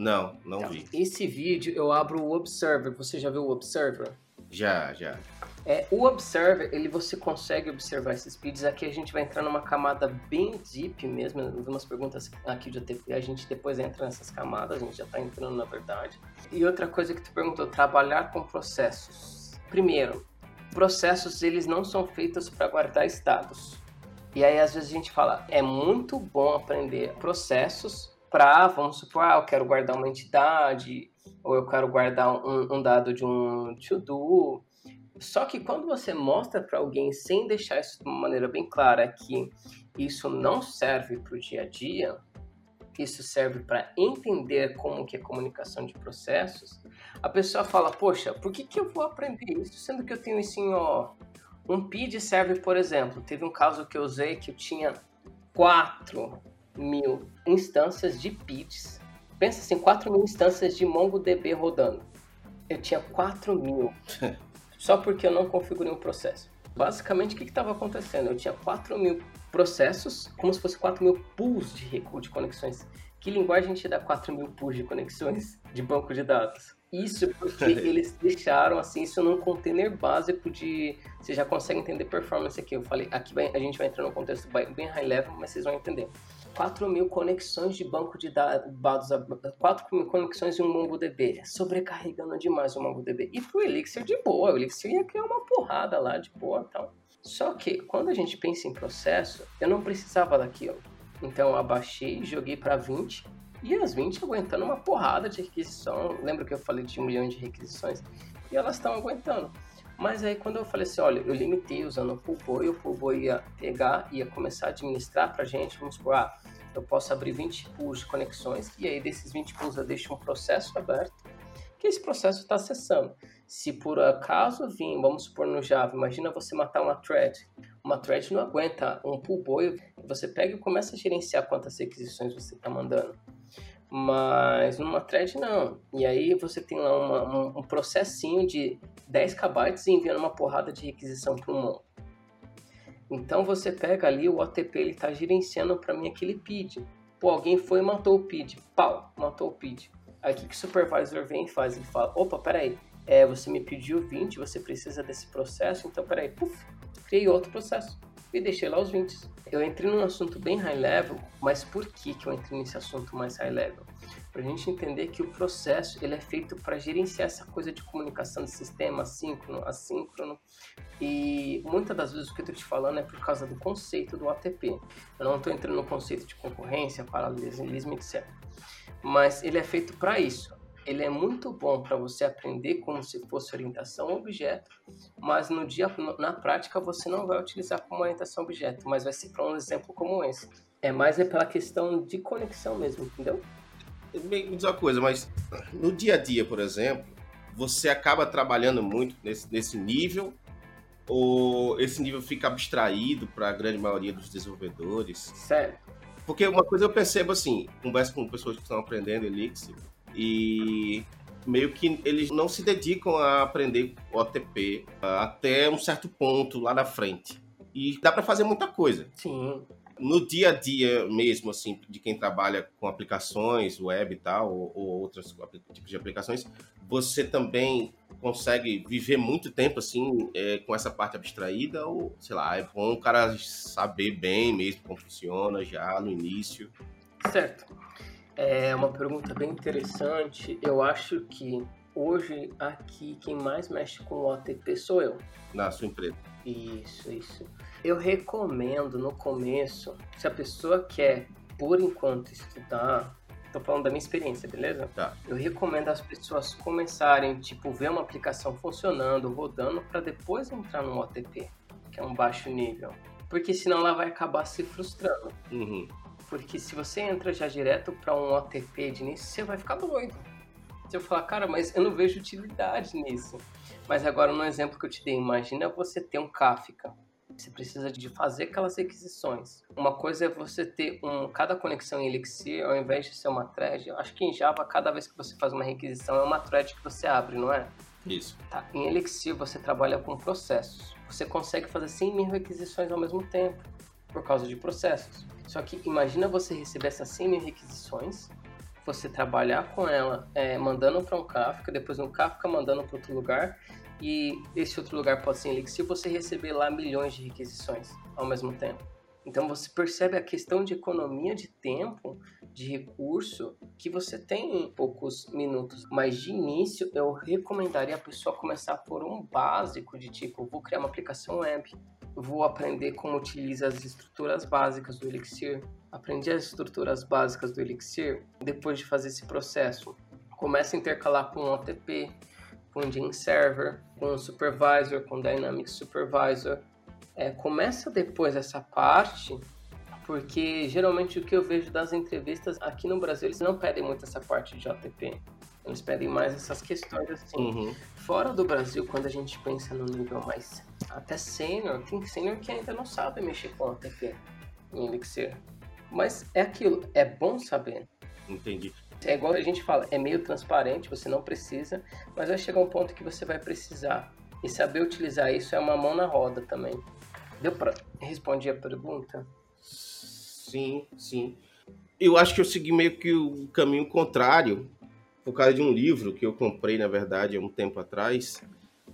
Não, não Então, vi. Esse vídeo eu abro o Observer. Você já viu o Observer? Já, já. É, o Observer, ele você consegue observar esses speeds. Aqui a gente vai entrar numa camada bem deep mesmo. Eu vi umas perguntas aqui de OTP, a gente depois entra nessas camadas, a gente já está entrando na verdade. E outra coisa que tu perguntou, trabalhar com processos. Primeiro, processos eles não são feitos para guardar estados. E aí às vezes a gente fala, é muito bom aprender processos para, vamos supor, ah, eu quero guardar uma entidade, ou eu quero guardar um, um dado de um to-do. Só que quando você mostra para alguém sem deixar isso de uma maneira bem clara que isso não serve para o dia a dia, isso serve para entender como que é comunicação de processos, a pessoa fala, poxa, por que, que eu vou aprender isso, sendo que eu tenho isso em ó, um PID serve, por exemplo, teve um caso que eu usei que eu tinha 4 mil instâncias de PIDs. Pensa assim, 4 mil instâncias de MongoDB rodando. Eu tinha 4 mil. <laughs> Só porque eu não configurei um processo. Basicamente, o que estava acontecendo? Eu tinha 4 mil processos, como se fosse 4 mil pools de, de conexões. Que linguagem te dá 4 mil pools de conexões de banco de dados? Isso porque <laughs> eles deixaram assim isso num container básico de. Você já consegue entender performance aqui. Eu falei, aqui vai- a gente vai entrar num contexto bem high level, mas vocês vão entender. 4 mil conexões de banco de da- dados, 4 mil conexões em um MongoDB, sobrecarregando demais o MongoDB. E pro Elixir de boa, o Elixir ia criar uma porrada lá de boa e tal. Só que quando a gente pensa em processo, eu não precisava daquilo. Então eu abaixei, joguei para 20 E as 20 aguentando uma porrada de requisição. Lembra que eu falei de um milhão de requisições? E elas estão aguentando. Mas aí quando eu falei assim, olha, eu limitei usando o Poolboy, o Poolboy ia pegar, ia começar a administrar pra gente, vamos supor, ah, eu posso abrir 20 pools de conexões, e aí desses 20 pools eu deixo um processo aberto, que esse processo está acessando. Se por acaso vir, vamos supor no Java, imagina você matar uma thread. Uma thread não aguenta um Poolboy, você pega e começa a gerenciar quantas requisições você está mandando mas numa thread não. E aí você tem lá uma, um, um, processinho de 10 KB e enviando uma porrada de requisição para um monte. Então você pega ali, o OTP ele está gerenciando para mim aquele PID. Pô, alguém foi e matou o PID. Pau, matou o PID. Aí o que, que o supervisor vem e faz? Ele fala, opa, peraí, é, você me pediu 20, você precisa desse processo, então peraí, puf, criei outro processo e deixei lá os 20. Eu entrei num assunto bem high level, mas por que, que eu entrei nesse assunto mais high level? Para a gente entender que o processo ele é feito para gerenciar essa coisa de comunicação de sistema síncrono, assíncrono, e muitas das vezes o que eu estou te falando é por causa do conceito do ATP. Eu não estou entrando no conceito de concorrência, paralelismo, etc. Mas ele é feito para isso ele é muito bom para você aprender como se fosse orientação objeto, mas no dia na prática você não vai utilizar como orientação objeto, mas vai ser para um exemplo como esse. É mais é pela questão de conexão mesmo, entendeu? Me diz uma coisa, mas no dia a dia, por exemplo, você acaba trabalhando muito nesse, nesse nível ou esse nível fica abstraído para a grande maioria dos desenvolvedores? Certo. Porque uma coisa eu percebo assim, converso com pessoas que estão aprendendo Elixir, e meio que eles não se dedicam a aprender OTP até um certo ponto lá na frente. E dá para fazer muita coisa. Sim. No dia a dia mesmo, assim, de quem trabalha com aplicações, web e tal, ou, ou outros tipos de aplicações, você também consegue viver muito tempo, assim, é, com essa parte abstraída? Ou, sei lá, é bom o cara saber bem mesmo como funciona já no início? Certo. É uma pergunta bem interessante. Eu acho que hoje aqui quem mais mexe com o OTP sou eu. Na sua empresa. Isso, isso. Eu recomendo no começo, se a pessoa quer, por enquanto, estudar, tô falando da minha experiência, beleza? Tá. Eu recomendo as pessoas começarem, tipo, ver uma aplicação funcionando, rodando, para depois entrar no OTP, que é um baixo nível. Porque senão ela vai acabar se frustrando. Uhum. Porque se você entra já direto para um OTP de início, você vai ficar doido. Você vai falar, cara, mas eu não vejo utilidade nisso. Mas agora, no exemplo que eu te dei, imagina você ter um Kafka. Você precisa de fazer aquelas requisições. Uma coisa é você ter um, cada conexão em Elixir, ao invés de ser uma thread. Eu acho que em Java, cada vez que você faz uma requisição, é uma thread que você abre, não é? Isso. Tá. Em Elixir, você trabalha com processos. Você consegue fazer 100 mil requisições ao mesmo tempo, por causa de processos. Só que imagina você receber essas 100 mil requisições, você trabalhar com ela é, mandando para um Kafka, depois um Kafka mandando para outro lugar, e esse outro lugar pode ser Elixir, você receber lá milhões de requisições ao mesmo tempo. Então você percebe a questão de economia de tempo, de recurso que você tem em poucos minutos. Mas de início eu recomendaria a pessoa começar por um básico de tipo, vou criar uma aplicação web, vou aprender como utiliza as estruturas básicas do Elixir. Aprendi as estruturas básicas do Elixir depois de fazer esse processo. Começa a intercalar com o OTP, com o Gene Server, com o Supervisor, com Dynamic Supervisor. É, começa depois essa parte, porque geralmente o que eu vejo das entrevistas aqui no Brasil, eles não pedem muito essa parte de OTP. Eles pedem mais essas questões assim. Uhum. Fora do Brasil, quando a gente pensa no nível mais até sênior, tem sênior que ainda não sabe mexer com OTP em Elixir. Mas é aquilo, é bom saber. Entendi. É igual a gente fala, é meio transparente, você não precisa, mas vai chegar um ponto que você vai precisar. E saber utilizar isso é uma mão na roda também. Deu pra responder a pergunta? Sim, sim. Eu acho que eu segui meio que o caminho contrário por causa de um livro que eu comprei, na verdade, há um tempo atrás,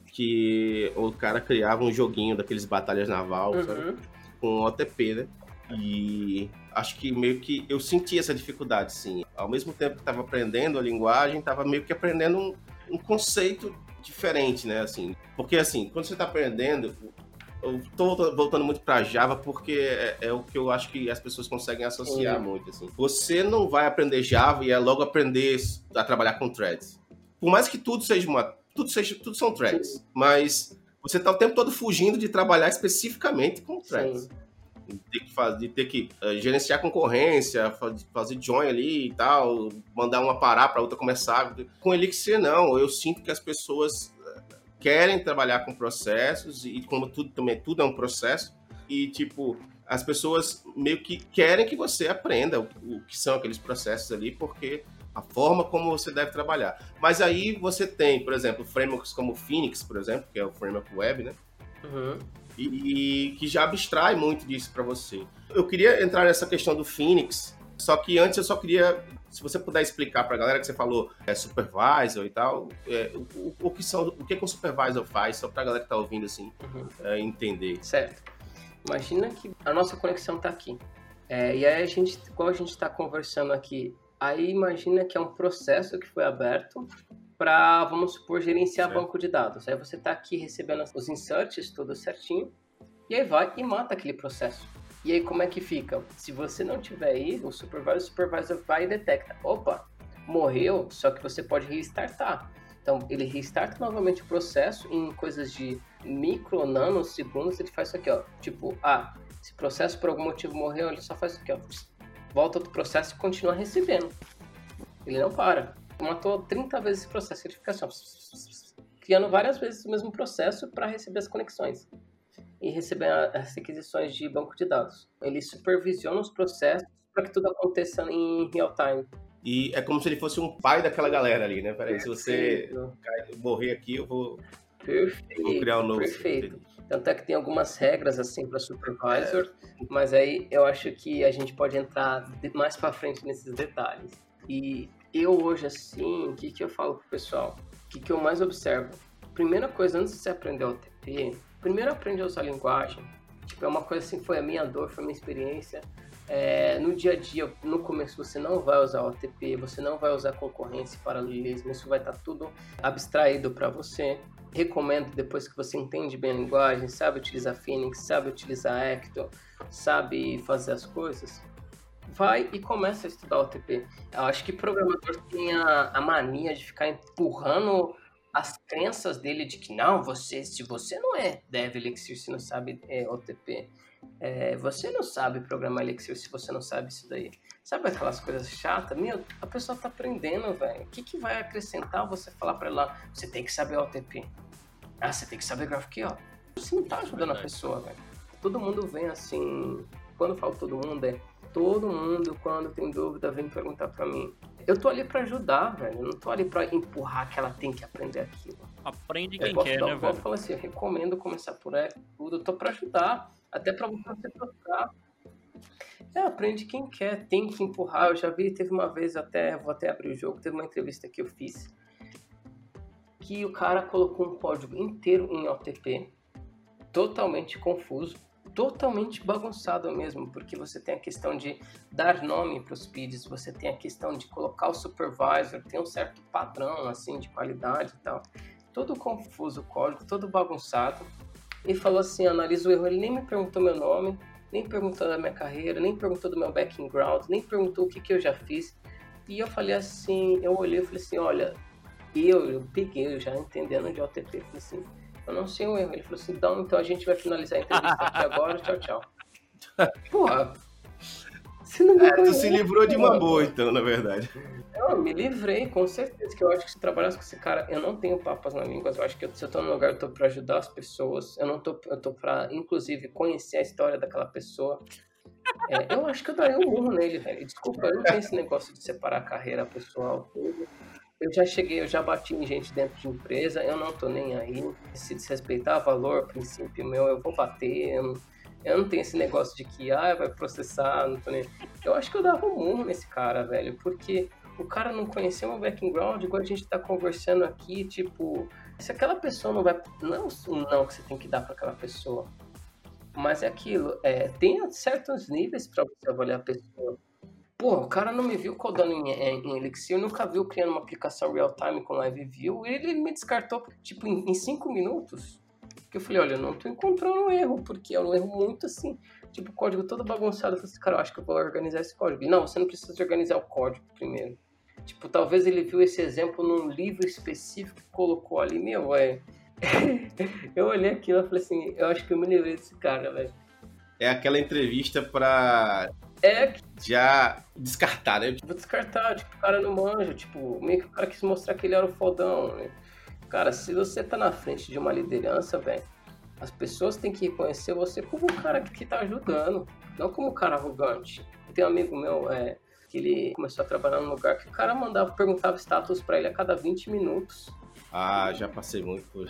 que o cara criava um joguinho daqueles batalhas naval, uhum. sabe? Com OTP, né? E acho que meio que eu senti essa dificuldade, sim. Ao mesmo tempo que estava aprendendo a linguagem, estava meio que aprendendo um, um, conceito diferente, né? Assim, porque assim, quando você está aprendendo, eu tô voltando muito para Java porque é, é, o que eu acho que as pessoas conseguem associar muito. Assim. Você não vai aprender Java e é logo aprender a trabalhar com threads. Por mais que tudo seja uma. Tudo, seja, tudo são threads. Sim. Mas você está o tempo todo fugindo de trabalhar especificamente com threads. Sim. De ter que, fazer, de ter que uh, gerenciar concorrência, fazer join ali e tal, mandar uma parar para outra começar. Com Elixir, não. Eu sinto que as pessoas querem trabalhar com processos e como tudo também tudo é um processo. E tipo as pessoas meio que querem que você aprenda o, o, que são aqueles processos ali porque a forma como você deve trabalhar. Mas aí você tem por exemplo frameworks como Phoenix por exemplo que é o framework web né? Uhum. e, e, que já abstrai muito disso para você. Eu queria entrar nessa questão do Phoenix só que antes eu só queria se você puder explicar para a galera que você falou é supervisor e tal, é, o, o, que são, o que, que o supervisor faz, só para a galera que está ouvindo assim uhum. é, entender. Certo. Imagina que a nossa conexão está aqui. É, e aí a gente, igual a gente está conversando aqui, aí imagina que é um processo que foi aberto para, vamos supor, gerenciar certo. banco de dados. Aí você está aqui recebendo os inserts tudo certinho, e aí vai e mata aquele processo. E aí como é que fica? Se você não tiver aí, o supervisor, o supervisor vai e detecta. Opa, morreu, só que você pode restartar. Então ele restarta novamente o processo em coisas de micro, nanosegundos, ele faz isso aqui, ó. Tipo, ah, se o processo por algum motivo morreu, ele só faz isso aqui, ó. Volta outro processo e continua recebendo. Ele não para. Matou 30 vezes esse processo, ele fica só criando várias vezes o mesmo processo para receber as conexões e receber as requisições de banco de dados. Ele supervisiona os processos para que tudo aconteça em real time. E é como se ele fosse um pai daquela galera ali, né? Peraí, se você morrer aqui, eu vou, perfeito, vou criar um novo. Perfeito. Tanto é que tem algumas regras assim para supervisor, é. mas aí eu acho que a gente pode entrar mais para frente nesses detalhes. E eu hoje assim, o que, que eu falo pro pessoal? O que, que eu mais observo? Primeira coisa, antes de você aprender o OTP, primeiro aprende a usar a linguagem. Tipo, é uma coisa assim, foi a minha dor, foi a minha experiência. É, no dia a dia, no começo, você não vai usar OTP, você não vai usar concorrência e paralelismo, isso vai estar tá tudo abstraído para você. Recomendo, depois que você entende bem a linguagem, sabe utilizar Phoenix, sabe utilizar Ecto, sabe fazer as coisas, vai e começa a estudar OTP. Eu acho que programador tem a, a mania de ficar empurrando as crenças dele de que não, você, se você não é Dev Elixir, se não sabe é, OTP, é, você não sabe programar Elixir se você não sabe isso daí. Sabe aquelas coisas chatas? Meu, a pessoa tá aprendendo, velho. O que, que vai acrescentar você falar para ela, você tem que saber OTP? Ah, você tem que saber GraphQL. Você não tá ajudando a pessoa, velho. Todo mundo vem assim, quando eu falo todo mundo, é todo mundo, quando tem dúvida, vem perguntar para mim. Eu tô ali para ajudar, velho. Eu não tô ali para empurrar que ela tem que aprender aquilo. Aprende quem quer, dar, né, velho? Eu falo assim, eu recomendo começar por tudo. Eu tô para ajudar, até para você trocar. É, aprende quem quer, tem que empurrar. Eu já vi, teve uma vez até, vou até abrir o jogo, teve uma entrevista que eu fiz que o cara colocou um código inteiro em OTP, totalmente confuso totalmente bagunçado mesmo, porque você tem a questão de dar nome para os PIDs, você tem a questão de colocar o supervisor, tem um certo padrão assim de qualidade e tal. Todo confuso o código, todo bagunçado. E falou assim, analisa o erro, ele nem me perguntou meu nome, nem perguntou da minha carreira, nem perguntou do meu background, nem perguntou o que, que eu já fiz. E eu falei assim, eu olhei e falei assim, olha, eu, eu peguei, eu já entendendo de OTP, falei assim, eu não sei o erro. Ele falou assim, então, então a gente vai finalizar a entrevista aqui agora, tchau, tchau. <laughs> Porra. Você não é, tu se livrou de uma boa, então, na verdade. Eu me livrei, com certeza. Que eu acho que se trabalhasse com esse cara, eu não tenho papas na língua. Eu acho que se eu tô no lugar, eu tô pra ajudar as pessoas. Eu não tô, eu tô pra, inclusive, conhecer a história daquela pessoa. É, eu acho que eu daria um murro nele, velho. Desculpa, eu não tenho esse negócio de separar a carreira pessoal, tudo. Eu já cheguei, eu já bati em gente dentro de empresa, eu não tô nem aí. Se desrespeitar valor, princípio meu, eu vou bater. Eu não, eu não tenho esse negócio de que, ah, vai processar, não tô nem. Eu acho que eu dava um murro nesse cara, velho, porque o cara não conheceu meu background, igual a gente tá conversando aqui, tipo, se aquela pessoa não vai. Não é um não que você tem que dar para aquela pessoa. Mas é aquilo, é, tem certos níveis para você avaliar a pessoa. Pô, o cara não me viu codando em, em, em Elixir, nunca viu criando uma aplicação real-time com live view, e ele me descartou, tipo, em, em cinco minutos. Porque eu falei, olha, eu não tô encontrando um erro, porque é um erro muito assim, tipo, código todo bagunçado. Eu falei assim, cara, eu acho que eu vou organizar esse código. E, não, você não precisa organizar o código primeiro. Tipo, talvez ele viu esse exemplo num livro específico e colocou ali, meu, velho. <laughs> eu olhei aquilo e falei assim, eu acho que eu me livrei desse cara, velho. É aquela entrevista pra É, já descartar, né? vou descartar, tipo, o cara não manja, tipo, meio que o cara quis mostrar que ele era o fodão, né? Cara, se você tá na frente de uma liderança, velho, as pessoas têm que reconhecer você como o cara que tá ajudando, não como um cara arrogante. Tem um amigo meu, é, que ele começou a trabalhar num lugar que o cara mandava, perguntava status pra ele a cada 20 minutos. Ah, já passei muito por.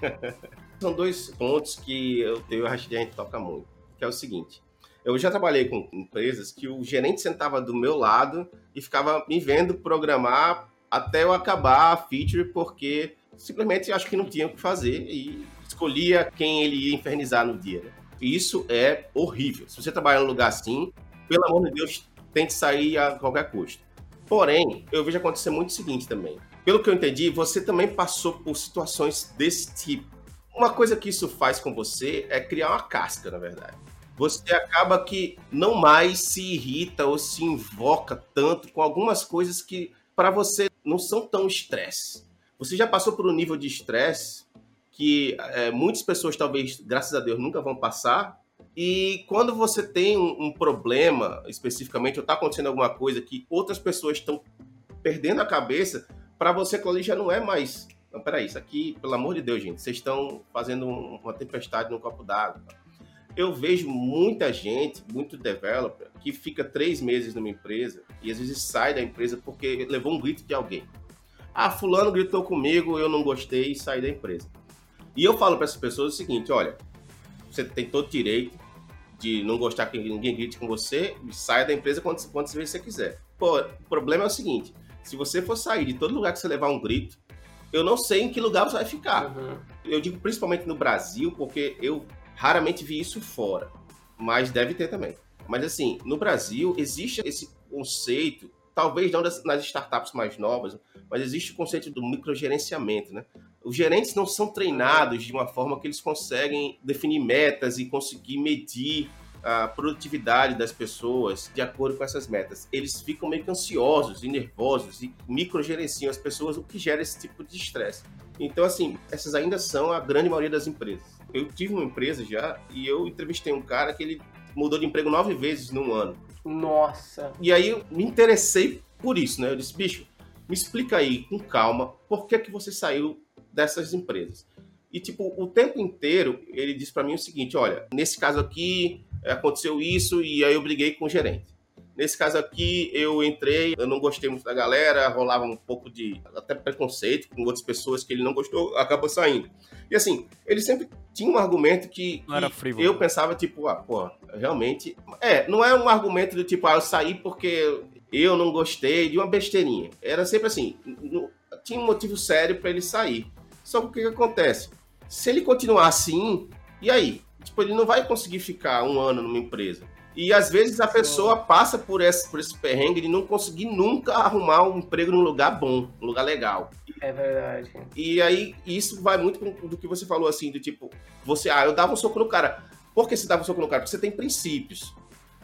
<laughs> São dois pontos que eu tenho e a gente toca muito. Que é o seguinte. Eu já trabalhei com empresas que o gerente sentava do meu lado e ficava me vendo programar até eu acabar a feature, porque simplesmente acho que não tinha o que fazer e escolhia quem ele ia infernizar no dia. Né? Isso é horrível. Se você trabalha num lugar assim, pelo amor de Deus, tente sair a qualquer custo. Porém, eu vejo acontecer muito o seguinte também. Pelo que eu entendi, você também passou por situações desse tipo. Uma coisa que isso faz com você é criar uma casca, na verdade. Você acaba que não mais se irrita ou se invoca tanto com algumas coisas que para você não são tão estresse. Você já passou por um nível de estresse que é, muitas pessoas talvez, graças a Deus, nunca vão passar. E quando você tem um, um problema especificamente, ou está acontecendo alguma coisa que outras pessoas estão perdendo a cabeça, para você aquilo ali já não é mais. Não, peraí, isso aqui, pelo amor de Deus, gente, vocês estão fazendo um- uma tempestade num copo d'água. Eu vejo muita gente, muito developer, que fica três meses numa empresa e às vezes sai da empresa porque levou um grito de alguém. Ah, fulano gritou comigo, eu não gostei e saí da empresa. E eu falo para essas pessoas o seguinte, olha, você tem todo direito de não gostar que ninguém grite com você, e saia da empresa vezes você quiser. Pô, o problema é o seguinte, se você for sair de todo lugar que você levar um grito, eu não sei em que lugar você vai ficar. Uhum. Eu digo principalmente no Brasil, porque eu raramente vi isso fora, mas deve ter também. Mas assim, no Brasil existe esse conceito, talvez não das- nas startups mais novas, mas existe o conceito do microgerenciamento, né? Os gerentes não são treinados de uma forma que eles conseguem definir metas e conseguir medir a produtividade das pessoas de acordo com essas metas. Eles ficam meio que ansiosos e nervosos e microgerenciam as pessoas, o que gera esse tipo de estresse. Então, assim, essas ainda são a grande maioria das empresas. Eu tive uma empresa já e eu entrevistei um cara que ele mudou de emprego nove vezes num ano. Nossa. E aí eu me interessei por isso, né? Eu disse, bicho, me explica aí com calma por que, que você saiu dessas empresas. E, tipo, o tempo inteiro ele disse pra mim o seguinte: olha, nesse caso aqui eh, aconteceu isso e aí eu briguei com o gerente. Nesse caso aqui, eu entrei, eu não gostei muito da galera, rolava um pouco de até preconceito com outras pessoas que ele não gostou, acabou saindo. E assim, ele sempre tinha um argumento que, que eu pensava, tipo, ah, pô, realmente. É, não é um argumento do tipo, ah, eu saí porque eu não gostei de uma besteirinha. Era sempre assim, tinha um motivo sério pra ele sair. Só que o que, que acontece? Se ele continuar assim, e aí? Tipo, ele não vai conseguir ficar um ano numa empresa. E às vezes a pessoa passa por esse, por esse perrengue de não conseguir nunca arrumar um emprego num lugar bom, um lugar legal. É verdade. E aí, isso vai muito com- do que você falou, assim, do tipo, você, ah, eu dava um soco no cara. Por que você dava um soco no cara? Porque você tem princípios.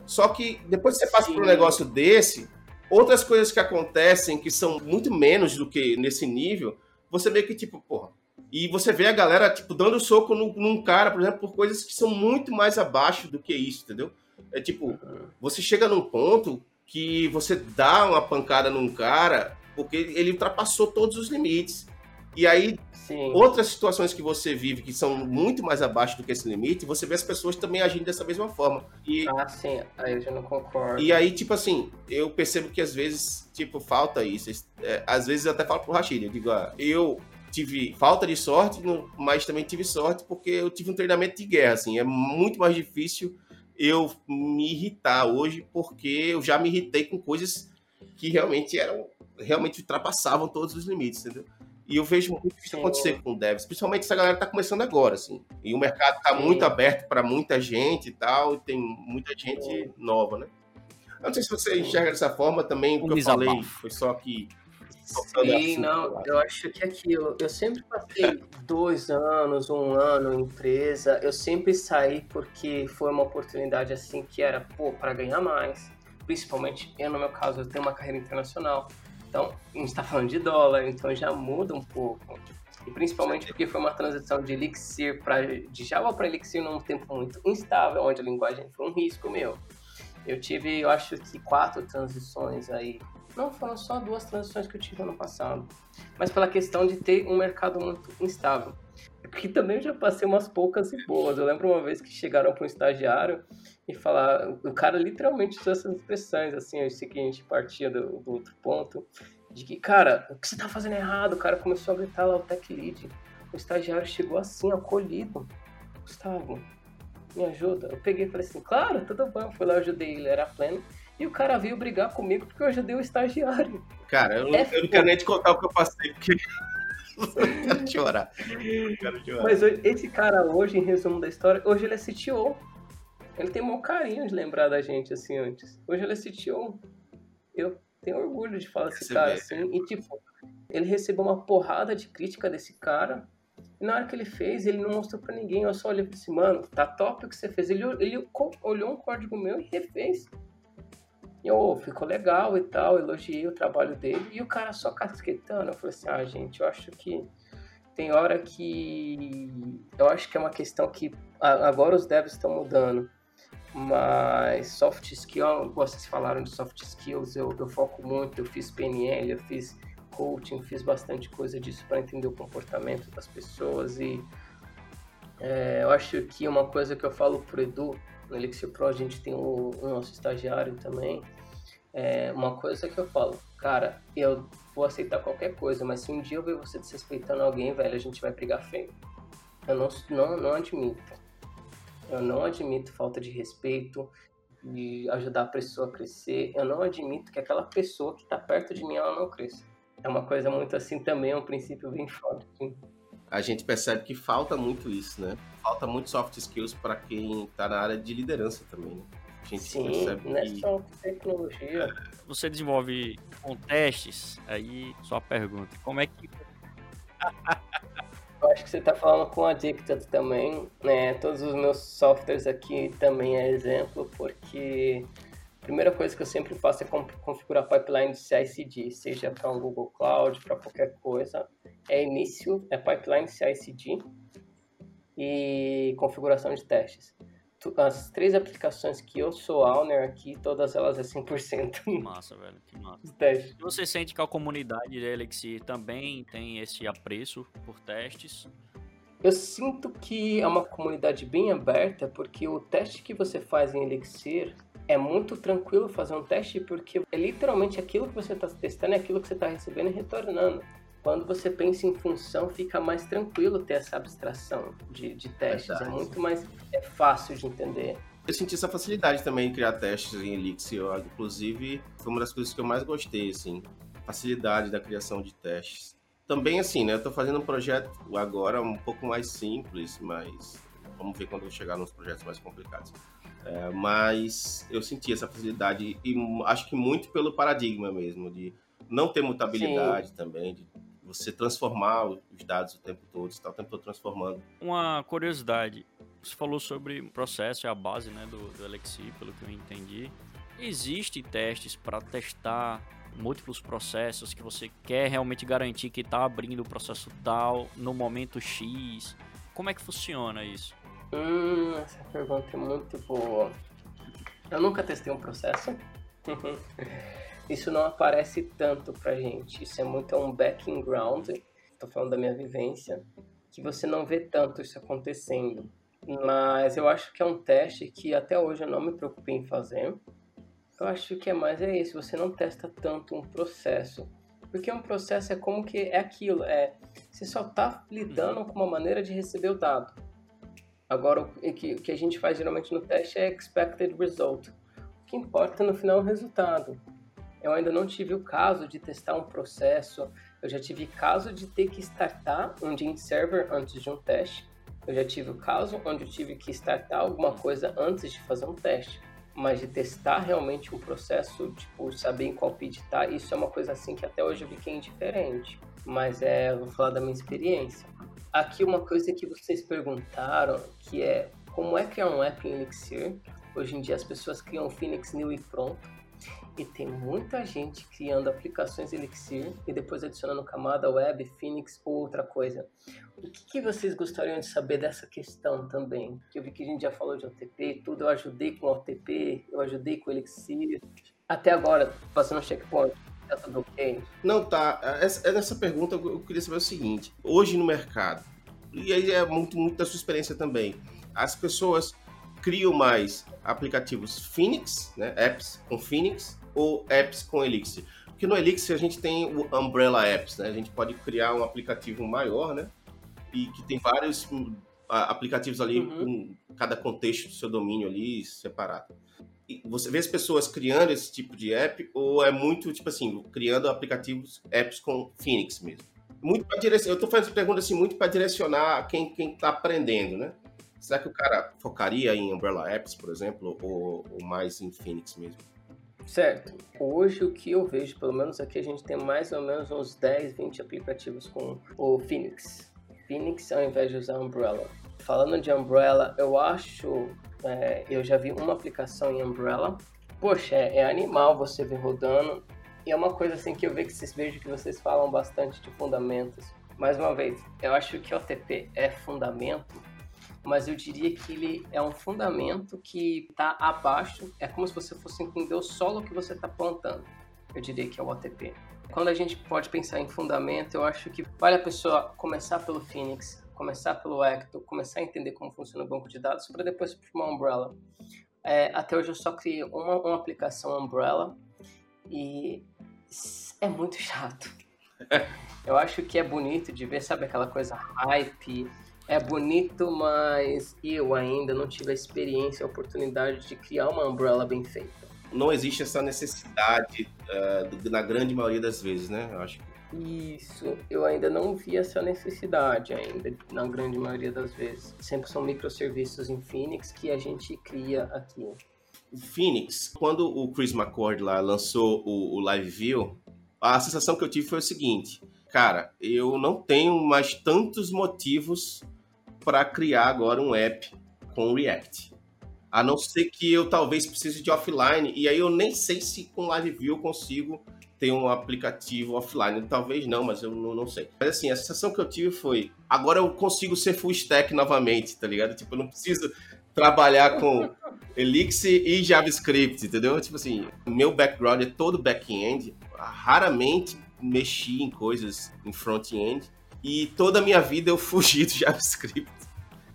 Só que depois que você passa Sim. por um negócio desse, outras coisas que acontecem que são muito menos do que nesse nível, você vê que, tipo, porra. E você vê a galera, tipo, dando soco num, num cara, por exemplo, por coisas que são muito mais abaixo do que isso, entendeu? É tipo, você chega num ponto que você dá uma pancada num cara porque ele ultrapassou todos os limites. E aí, Sim. outras situações que você vive que são muito mais abaixo do que esse limite, você vê as pessoas também agindo dessa mesma forma. E, Ah, sim. Aí eu já não concordo. e aí, tipo assim, eu percebo que às vezes, tipo, falta isso. É, às vezes eu até falo pro Rashid, eu digo, ah, eu tive falta de sorte, mas também tive sorte porque eu tive um treinamento de guerra, assim. É muito mais difícil eu me irritar hoje porque eu já me irritei com coisas que realmente eram, realmente ultrapassavam todos os limites, entendeu? E eu vejo muito isso acontecer com devs, principalmente essa galera tá começando agora, assim. E o mercado tá Sim. muito aberto para muita gente e tal, e tem muita gente nova, né? Eu não sei se você enxerga dessa forma também, o que eu falei foi só que Sim, não, eu acho que é aquilo. Eu sempre passei dois anos, um ano em empresa. Eu sempre saí porque foi uma oportunidade assim que era, pô, para ganhar mais. Principalmente, eu no meu caso, eu tenho uma carreira internacional. Então, a gente está falando de dólar, então já muda um pouco. E principalmente porque foi uma transição de Elixir para de Java para Elixir num tempo muito instável, onde a linguagem foi um risco meu. Eu tive, eu acho que quatro transições aí. Não foram só duas transições que eu tive ano passado, mas pela questão de ter um mercado muito instável. Porque também eu já passei umas poucas e boas. Eu lembro uma vez que chegaram para um estagiário e falaram, o cara literalmente usou essas expressões, assim, eu sei que a gente partia do, do outro ponto, de que, cara, o que você tá fazendo errado? O cara começou a gritar lá o tech lead. O estagiário chegou assim, acolhido. Gustavo, me ajuda. Eu peguei e falei assim, claro, tudo bom. Eu fui lá, ajudei ele, era pleno. E o cara veio brigar comigo porque eu ajudei o estagiário. Cara, eu, é eu não quero nem te contar o que eu passei, porque <laughs> eu quero chorar. Eu quero chorar. Mas esse cara hoje, em resumo da história, hoje ele é CTO. Ele tem um carinho de lembrar da gente assim antes. Hoje ele é CTO. Eu tenho orgulho de falar desse cara assim. E tipo, ele recebeu uma porrada de crítica desse cara. E na hora que ele fez, ele não mostrou pra ninguém. Eu só olhei e falei assim, mano, tá top o que você fez. Ele, ele olhou um código meu e refez. E eu, oh, ficou legal e tal, elogiei o trabalho dele. E o cara só casquetando. Eu falei assim, ah, gente, eu acho que tem hora que. Eu acho que é uma questão que agora os devs estão mudando. Mas soft skills, vocês falaram de soft skills, eu, eu foco muito, eu fiz PNL, eu fiz coaching, fiz bastante coisa disso para entender o comportamento das pessoas e é, eu acho que uma coisa que eu falo pro Edu, no Elixir Pro a gente tem o, o nosso estagiário também, é uma coisa que eu falo, cara, eu vou aceitar qualquer coisa, mas se um dia eu ver você desrespeitando alguém, velho, a gente vai brigar feio. Eu não, não, não admito. Eu não admito falta de respeito, de ajudar a pessoa a crescer. Eu não admito que aquela pessoa que está perto de mim ela não cresça. É uma coisa muito assim também, é um princípio bem forte. A gente percebe que falta muito isso, né? Falta muito soft skills para quem está na área de liderança também. Né? A gente Sim, percebe não é só tecnologia. Você desenvolve com testes, aí só pergunta, como é que Eu acho que você está falando com a Dictat também, né? Todos os meus softwares aqui também é exemplo, porque a primeira coisa que eu sempre faço é configurar pipeline de CI/CD, seja para um Google Cloud, para qualquer coisa. É início, é pipeline CI/CD e configuração de testes as três aplicações que eu sou owner aqui, todas elas é 100%. Que massa, velho, que massa. Teste. Você sente que a comunidade da Elixir também tem esse apreço por testes? Eu sinto que é uma comunidade bem aberta, porque o teste que você faz em Elixir é muito tranquilo fazer um teste, porque é literalmente aquilo que você está testando, é aquilo que você está recebendo e retornando. Quando você pensa em função, fica mais tranquilo ter essa abstração de, de testes. É Verdade. É muito mais é fácil de entender. Eu senti essa facilidade também em criar testes em Elixir. Inclusive, foi uma das coisas que eu mais gostei, assim. Facilidade da criação de testes. Também, assim, né? Eu tô fazendo um projeto agora um pouco mais simples, mas vamos ver quando eu chegar nos projetos mais complicados. É, mas eu senti essa facilidade e acho que muito pelo paradigma mesmo, de não ter mutabilidade Sim. também, de você transformar os dados o tempo todo, está o tempo todo transformando. Uma curiosidade, você falou sobre o processo, é a base né, do, do Elixir, pelo que eu entendi. Existem testes para testar múltiplos processos que você quer realmente garantir que está abrindo o processo tal no momento X? Como é que funciona isso? Hum, essa pergunta é muito boa. Eu nunca testei um processo. <laughs> isso não aparece tanto pra gente. Isso é muito um background, tô falando da minha vivência, que você não vê tanto isso acontecendo. Mas eu acho que é um teste que até hoje eu não me preocupei em fazer. Eu acho que é mais é isso, você não testa tanto um processo. Porque um processo é como que é aquilo, é você só está lidando com uma maneira de receber o dado. Agora, o que, que a gente faz geralmente no teste é expected result. O que importa no final é o resultado. Eu ainda não tive o caso de testar um processo, eu já tive caso de ter que startar um Gin Server antes de um teste, eu já tive o caso onde eu tive que startar alguma coisa antes de fazer um teste. mas de testar realmente um processo, tipo, saber em qual PID tá, isso é uma coisa assim que até hoje eu vi que é indiferente. Mas é, vou falar da minha experiência. Aqui uma coisa que vocês perguntaram, que é como é criar um app em Elixir. Hoje em dia as pessoas criam Phoenix New e pronto. E tem muita gente criando aplicações Elixir e depois adicionando camada web, Phoenix ou outra coisa. O que, que, vocês gostariam de saber dessa questão também? Que eu vi que a gente já falou de OTP tudo, eu ajudei com OTP, eu ajudei com Elixir. Até agora, passando checkpoint, tá tudo ok? Não, tá. Essa, nessa pergunta eu queria saber o seguinte. Hoje no mercado, e aí é muito, muito da sua experiência também, as pessoas criam mais aplicativos Phoenix, né, apps com Phoenix, ou apps com Elixir? Porque no Elixir a gente tem o Umbrella Apps, né? A gente pode criar um aplicativo maior, né? E que tem vários aplicativos ali uhum. com cada contexto do seu domínio ali separado. E você vê as pessoas criando esse tipo de app ou é muito, tipo assim, criando aplicativos, apps com Phoenix mesmo? Muito para direcionar, eu estou fazendo essa pergunta assim, muito para direcionar quem quem está aprendendo, né? Será que o cara focaria em Umbrella Apps, por exemplo, ou, ou mais em Phoenix mesmo? Certo. Hoje o que eu vejo, pelo menos aqui, a gente tem mais ou menos uns 10, 20 aplicativos com o Phoenix. Phoenix ao invés de usar Umbrella. Falando de Umbrella, eu acho. É, eu já vi uma aplicação em Umbrella. Poxa, é, é, animal você ver rodando. E é uma coisa assim que eu vejo que vocês vejam que vocês falam bastante de fundamentos. Mais uma vez, eu acho que OTP é fundamento mas eu diria que ele é um fundamento que está abaixo, é como se você fosse entender o solo que você está plantando. Eu diria que é o OTP. Quando a gente pode pensar em fundamento, eu acho que vale a pessoa começar pelo Phoenix, começar pelo Ecto, começar a entender como funciona o banco de dados, para depois formar uma Umbrella. É, até hoje eu só criei uma, uma aplicação Umbrella e é muito chato. <laughs> eu acho que é bonito de ver, sabe, aquela coisa hype, é bonito, mas eu ainda não tive a experiência, a oportunidade de criar uma umbrella bem feita. Não existe essa necessidade uh, na grande maioria das vezes, né? Eu acho. Isso, eu ainda não vi essa necessidade ainda, na grande maioria das vezes. Sempre são microserviços em Phoenix que a gente cria aqui. Phoenix, quando o Chris McCord lá lançou o, o Live View, a sensação que eu tive foi o seguinte: cara, eu não tenho mais tantos motivos para criar agora um app com React. A não ser que eu talvez precise de offline, e aí eu nem sei se com Live View eu consigo ter um aplicativo offline. Talvez não, mas eu não, não, sei. Mas assim, a sensação que eu tive foi: agora eu consigo ser full stack novamente, tá ligado? Tipo, eu não preciso trabalhar com <laughs> Elixir e JavaScript, entendeu? Tipo assim, meu background é todo back-end. Raramente mexi em coisas em front-end e toda a minha vida eu fugi do <laughs> JavaScript.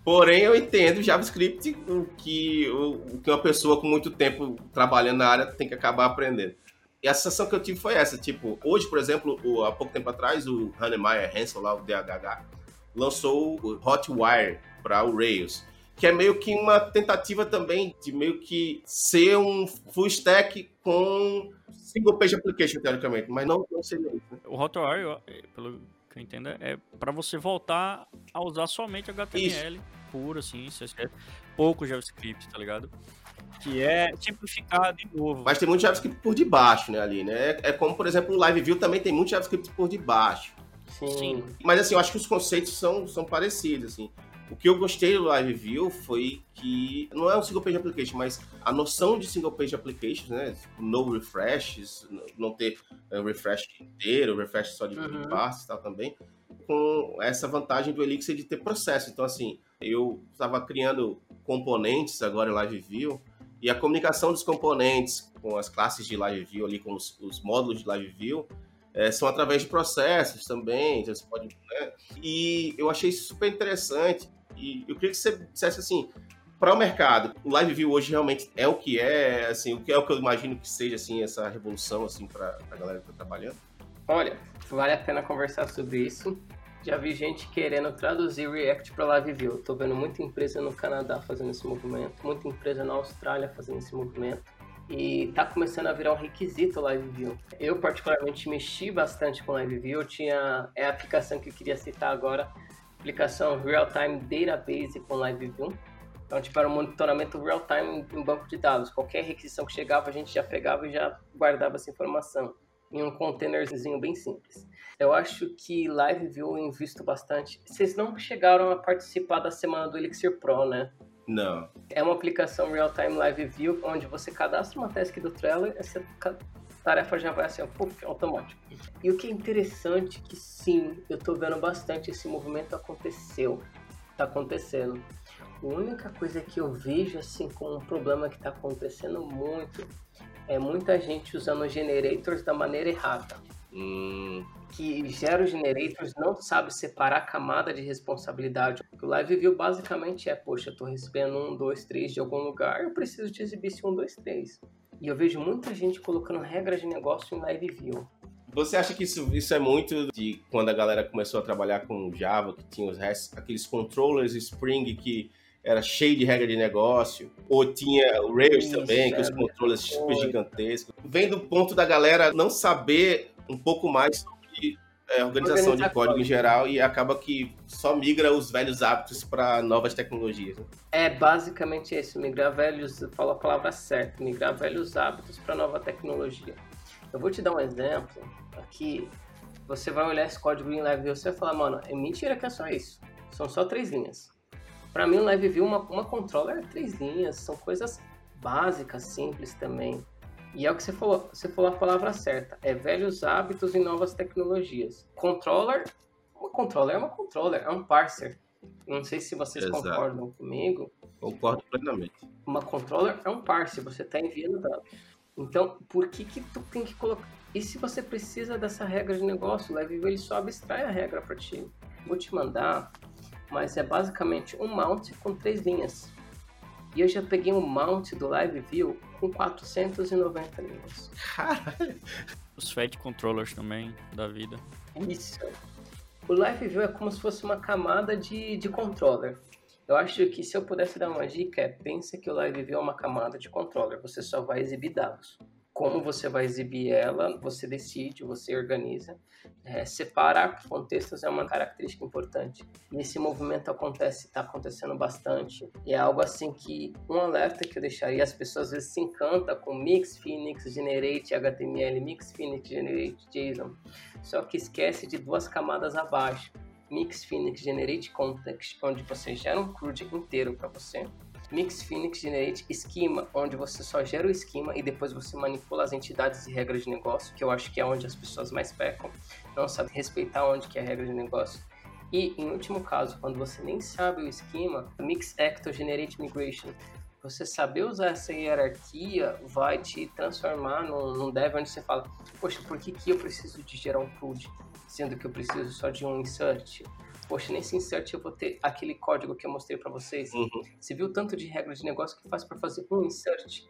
Porém, eu entendo JavaScript que, o, que uma pessoa com muito tempo trabalhando na área tem que acabar aprendendo. E a sensação que eu tive foi essa, tipo, hoje, por exemplo, o, há pouco tempo atrás, o Hannemeyer Hansel, lá o DHH, lançou o Hotwire para o Rails, que é meio que uma tentativa também de meio que ser um full stack com single page application, teoricamente, mas não, não seria isso. Né? O Hotwire, pelo que eu entendo, é para você voltar a usar somente HTML Isso. puro, assim, pouco JavaScript, tá ligado? Que é simplificar de novo. Mas tem muito JavaScript por debaixo, né, ali, né? É como, por exemplo, o Live View também tem muito JavaScript por debaixo. Sim. Sim. Mas, assim, eu acho que os conceitos são, são parecidos, assim. O que eu gostei do Live View foi que não é um single page application, mas a noção de single page applications, né? No refreshes, não ter um refresh inteiro, refresh só de uhum. partes e tal também, com essa vantagem do Elixir de ter processo. Então, assim, eu estava criando componentes agora em Live View e a comunicação dos componentes com as classes de Live View ali, com os, os módulos de Live View, é, são através de processos também, você pode, né? E eu achei isso super interessante e eu queria que você dissesse assim, para o mercado, o Live View hoje realmente é o que é, assim, o que é o que eu imagino que seja assim essa revolução assim para a galera que está trabalhando. Olha, vale a pena conversar sobre isso. Já vi gente querendo traduzir React para Live View. Tô vendo muita empresa no Canadá fazendo esse movimento, muita empresa na Austrália fazendo esse movimento. E tá começando a virar um requisito Live. Eu particularmente mexi bastante com Live View. tinha é a aplicação que eu queria citar agora, aplicação Real Time Database com LiveView. Então, tipo, era um monitoramento real-time em banco de dados. Qualquer requisição que chegava, a gente já pegava e já guardava essa informação em um containerzinho bem simples. Eu acho que Live View eu invisto bastante. Vocês não chegaram a participar da semana do Elixir Pro, né? Não. É uma aplicação real-time Live View, onde você cadastra uma task do Trello e essa tarefa já vai assim, puff, automático. E o que é interessante é que sim, eu tô vendo bastante esse movimento aconteceu. Tá acontecendo. A única coisa que eu vejo assim com um problema que está acontecendo muito é muita gente usando generators da maneira errada. Hum, Que gera os generators não sabe separar a camada de responsabilidade. O Live View basicamente é, poxa, eu estou recebendo um, dois, três de algum lugar, eu preciso te exibir esse um, dois, três. E eu vejo muita gente colocando regras de negócio em Live View. Você acha que isso, isso é muito de quando a galera começou a trabalhar com Java, que tinha os restos, aqueles controllers Spring que era cheio de regra de negócio, ou tinha o Rails Isso, também, que os é, controllers super gigantescos. Vem do ponto da galera não saber um pouco mais sobre é, organização Organizar de código em geral e acaba que só migra os velhos hábitos para novas tecnologias. né? É basicamente isso, migrar velhos, fala a palavra certa, migrar velhos hábitos para nova tecnologia. Eu vou te dar um exemplo aqui. Você vai olhar esse código em Live e você vai falar, mano, é mentira que é só isso. São só três linhas. Para mim, um Live View, uma, uma controller é três linhas, são coisas básicas, simples também. E é o que você falou, você falou a palavra certa, é velhos hábitos e novas tecnologias. Controller, uma controller é uma controller, é um parser. Não sei se vocês Exato. concordam comigo, Concordo plenamente. uma controller é um parse, você está enviando dados. Então, por que que tu tem que colocar... E se você precisa dessa regra de negócio, o Live View ele só abstrai a regra para ti. Vou te mandar, mas é basicamente um mount com três linhas. E eu já peguei um mount do Live View com 490 linhas. Os Fat Controllers também da vida. Isso. O Live View é como se fosse uma camada de, de controller. Eu acho que se eu pudesse dar uma dica é, pensa que o Live View é uma camada de controller, você só vai exibir dados. Como você vai exibir ela, você decide, você organiza. É, separar contextos é uma característica importante. E esse movimento acontece, está acontecendo bastante. E é algo assim que um alerta que eu deixaria, as pessoas às vezes se encantam com Mix, Phoenix, Generate, HTML, Mix, Phoenix, Generate, JSON. Só que esquece de duas camadas abaixo. Mix Phoenix Generate Context, onde você gera um CRUD inteiro para você. Mix Phoenix Generate Schema, onde você só gera o esquema e depois você manipula as entidades e regras de negócio, que eu acho que é onde as pessoas mais pecam, não sabem respeitar onde que é a regra de negócio. E, em último caso, quando você nem sabe o esquema, Mix Actor Generate Migration, você saber usar essa hierarquia vai te transformar num, num dev onde você fala, poxa, por que, que eu preciso de gerar um CRUD, sendo que eu preciso só de um insert? Poxa, nesse insert eu vou ter aquele código que eu mostrei para vocês. Uhum. Você viu tanto de regras de negócio que faz para fazer um insert?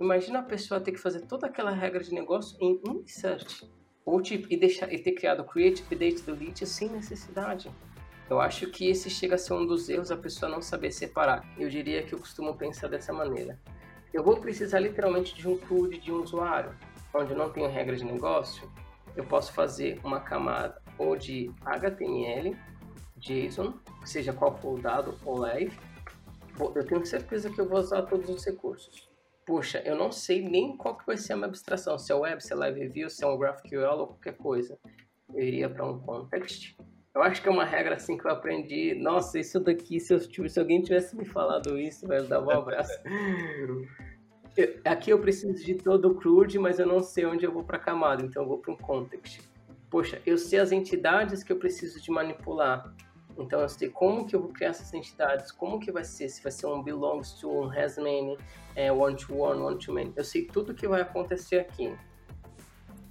Imagina a pessoa ter que fazer toda aquela regra de negócio em um insert. Ou tipo, e, deixar, e ter criado create, update, delete sem necessidade. Eu acho que esse chega a ser um dos erros, a pessoa não saber separar. Eu diria que eu costumo pensar dessa maneira. Eu vou precisar literalmente de um CRUD de um usuário, onde eu não tenho regra de negócio. Eu posso fazer uma camada ou de HTML, JSON, seja qual for o dado ou live. Eu tenho certeza que eu vou usar todos os recursos. Puxa, eu não sei nem qual que vai ser a minha abstração, se é web, se é live view, se é um GraphQL ou qualquer coisa. Eu iria para um context. Eu acho que é uma regra assim que eu aprendi. Nossa, isso daqui, se, eu, se alguém tivesse me falado isso, velho, dava um abraço. Eu- aqui eu preciso de todo o CRUD, mas eu não sei onde eu vou para camada, então eu vou para um context. Poxa, eu sei as entidades que eu preciso de manipular. Então eu sei como que eu vou criar essas entidades, como que vai ser, se vai ser um belongs to, um has many, é, one to one, one to many. Eu sei tudo que vai acontecer aqui.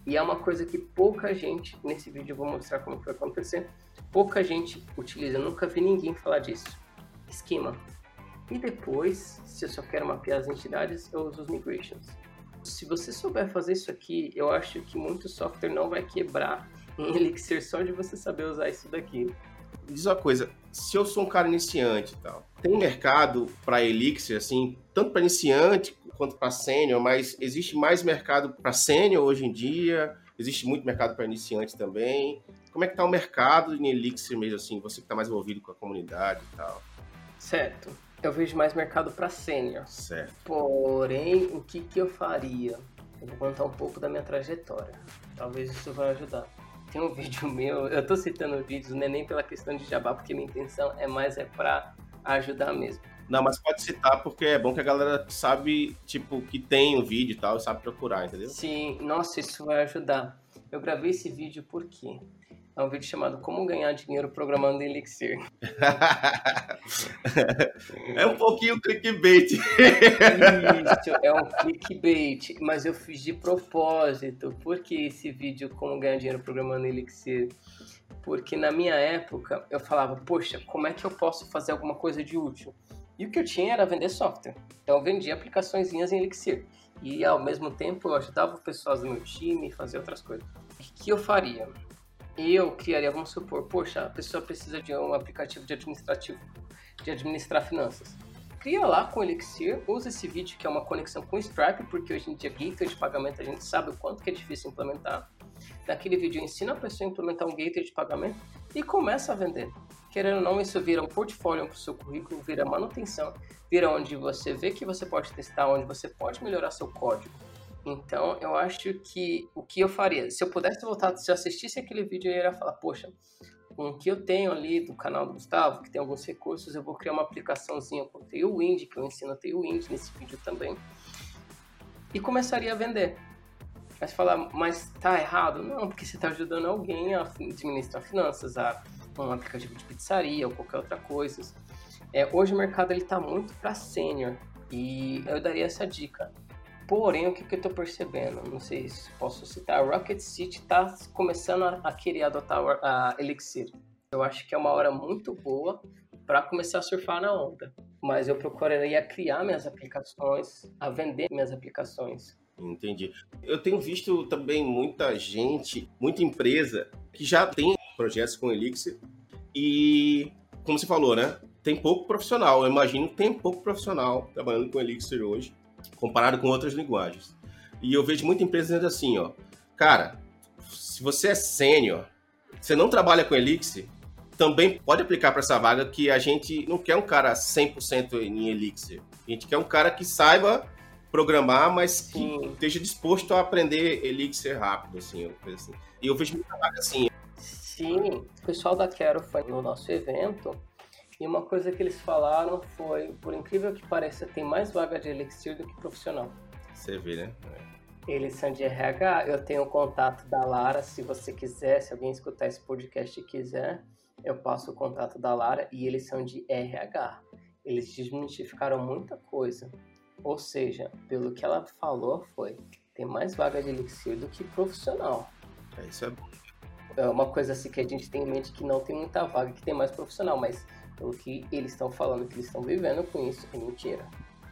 E é uma coisa que pouca gente, nesse vídeo eu vou mostrar como que vai acontecer, pouca gente utiliza, eu nunca vi ninguém falar disso. Esquema. E depois, se eu só quero mapear as entidades, eu uso os migrations. Se você souber fazer isso aqui, eu acho que muito software não vai quebrar em <laughs> Elixir só de você saber usar isso daqui. Diz uma coisa, se eu sou um cara iniciante e tal, tem mercado para Elixir, assim, tanto para iniciante quanto para sênior, mas existe mais mercado para sênior hoje em dia? Existe muito mercado para iniciante também? Como é que tá o mercado em Elixir mesmo, assim, você que está mais envolvido com a comunidade e tal? Certo. Eu vejo mais mercado para sênior. Certo. Porém, o que, que eu faria? Eu vou contar um pouco da minha trajetória. Talvez isso vai ajudar. Tem um <laughs> vídeo meu, eu tô citando vídeos, não é nem pela questão de jabá, porque minha intenção é mais é para ajudar mesmo. Não, mas pode citar porque é bom que a galera sabe, tipo, que tem um vídeo e tal, e sabe procurar, entendeu? Sim, nossa, isso vai ajudar. Eu gravei esse vídeo por quê? É um vídeo chamado Como Ganhar Dinheiro Programando Elixir. <laughs> é um pouquinho clickbait. Isso, é um clickbait. Mas eu fiz de propósito. Por que esse vídeo Como Ganhar Dinheiro Programando Elixir? Porque na minha época eu falava, poxa, como é que eu posso fazer alguma coisa de útil? E o que eu tinha era vender software. Então eu vendia aplicações em Elixir. E ao mesmo tempo eu ajudava pessoas do meu time a fazer outras coisas. O que eu faria? Eu criaria, vamos supor, poxa, a pessoa precisa de um aplicativo de administrativo, de administrar finanças. Cria lá com Elixir, usa esse vídeo que é uma conexão com Stripe, porque hoje em dia gateway de pagamento a gente sabe o quanto que é difícil implementar. Naquele vídeo ensina a pessoa a implementar um gateway de pagamento e começa a vender. Querendo ou não, isso vira um portfólio para o seu currículo, vira manutenção, vira onde você vê que você pode testar, onde você pode melhorar seu código. Então, eu acho que o que eu faria, se eu pudesse voltar, se eu assistisse aquele vídeo, eu ia falar, poxa, com o que eu tenho ali do canal do Gustavo, que tem alguns recursos, eu vou criar uma aplicaçãozinha com Tailwind, que eu ensino Tailwind nesse vídeo também, e começaria a vender. Mas falar, mas tá errado? Não, porque você está ajudando alguém a administrar finanças, a um aplicativo de pizzaria ou qualquer outra coisa. É, hoje o mercado ele está muito para sênior e eu daria essa dica. Porém, o que, que eu estou percebendo? Não sei se posso citar. Rocket City está começando a, a, querer adotar a Elixir. Eu acho que é uma hora muito boa para começar a surfar na onda. Mas eu procuraria criar minhas aplicações, a vender minhas aplicações. Entendi. Eu tenho visto também muita gente, muita empresa que já tem projetos com Elixir e, como você falou, né? Tem pouco profissional. Eu imagino que tem pouco profissional trabalhando com Elixir hoje, comparado com outras linguagens. E eu vejo muita empresa dizendo assim, ó, cara, se você é sênior, você não trabalha com Elixir, também pode aplicar para essa vaga que a gente não quer um cara 100% em Elixir. A gente quer um cara que saiba programar, mas que Sim. esteja disposto a aprender Elixir rápido, assim, assim. E eu vejo muita vaga assim, Sim, o pessoal da Quero foi no nosso evento e uma coisa que eles falaram foi, por incrível que pareça, tem mais vaga de Elixir do que profissional. Você vê, né? É. Eles são de RH, eu tenho o contato da Lara, se você quiser, se alguém escutar esse podcast e quiser, eu passo o contato da Lara e eles são de RH. Eles desmistificaram muita coisa. Ou seja, pelo que ela falou foi, tem mais vaga de Elixir do que profissional. É, isso é bom é uma coisa assim que a gente tem em mente que não tem muita vaga, que tem mais profissional, mas pelo que eles estão falando, que eles estão vivendo com isso, é mentira.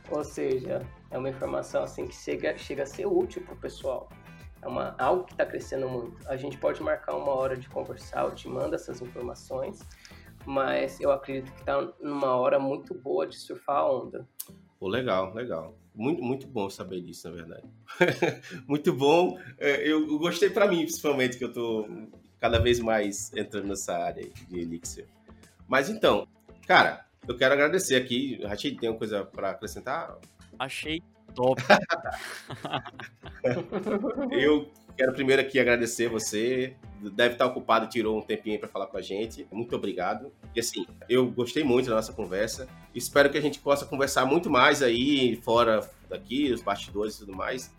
Ou seja, é uma informação assim que chega, chega a ser útil para o pessoal. É uma, algo que está crescendo muito. A gente pode marcar uma hora de conversar, eu te mando essas informações, mas eu acredito que está numa hora muito boa de surfar a onda. Pô, legal, legal. Muito, muito bom saber disso, na verdade. <laughs> muito bom. É, eu gostei para mim, principalmente, que eu tô cada vez mais entrando nessa área de Elixir. Mas então, cara, eu quero agradecer aqui. Rachid, tem alguma coisa para acrescentar? Achei top. <laughs> eu quero primeiro aqui agradecer você. Deve estar ocupado tirou um tempinho para falar com a gente. Muito obrigado. E assim, eu gostei muito da nossa conversa. Espero que a gente possa conversar muito mais aí fora daqui, os bastidores e tudo mais.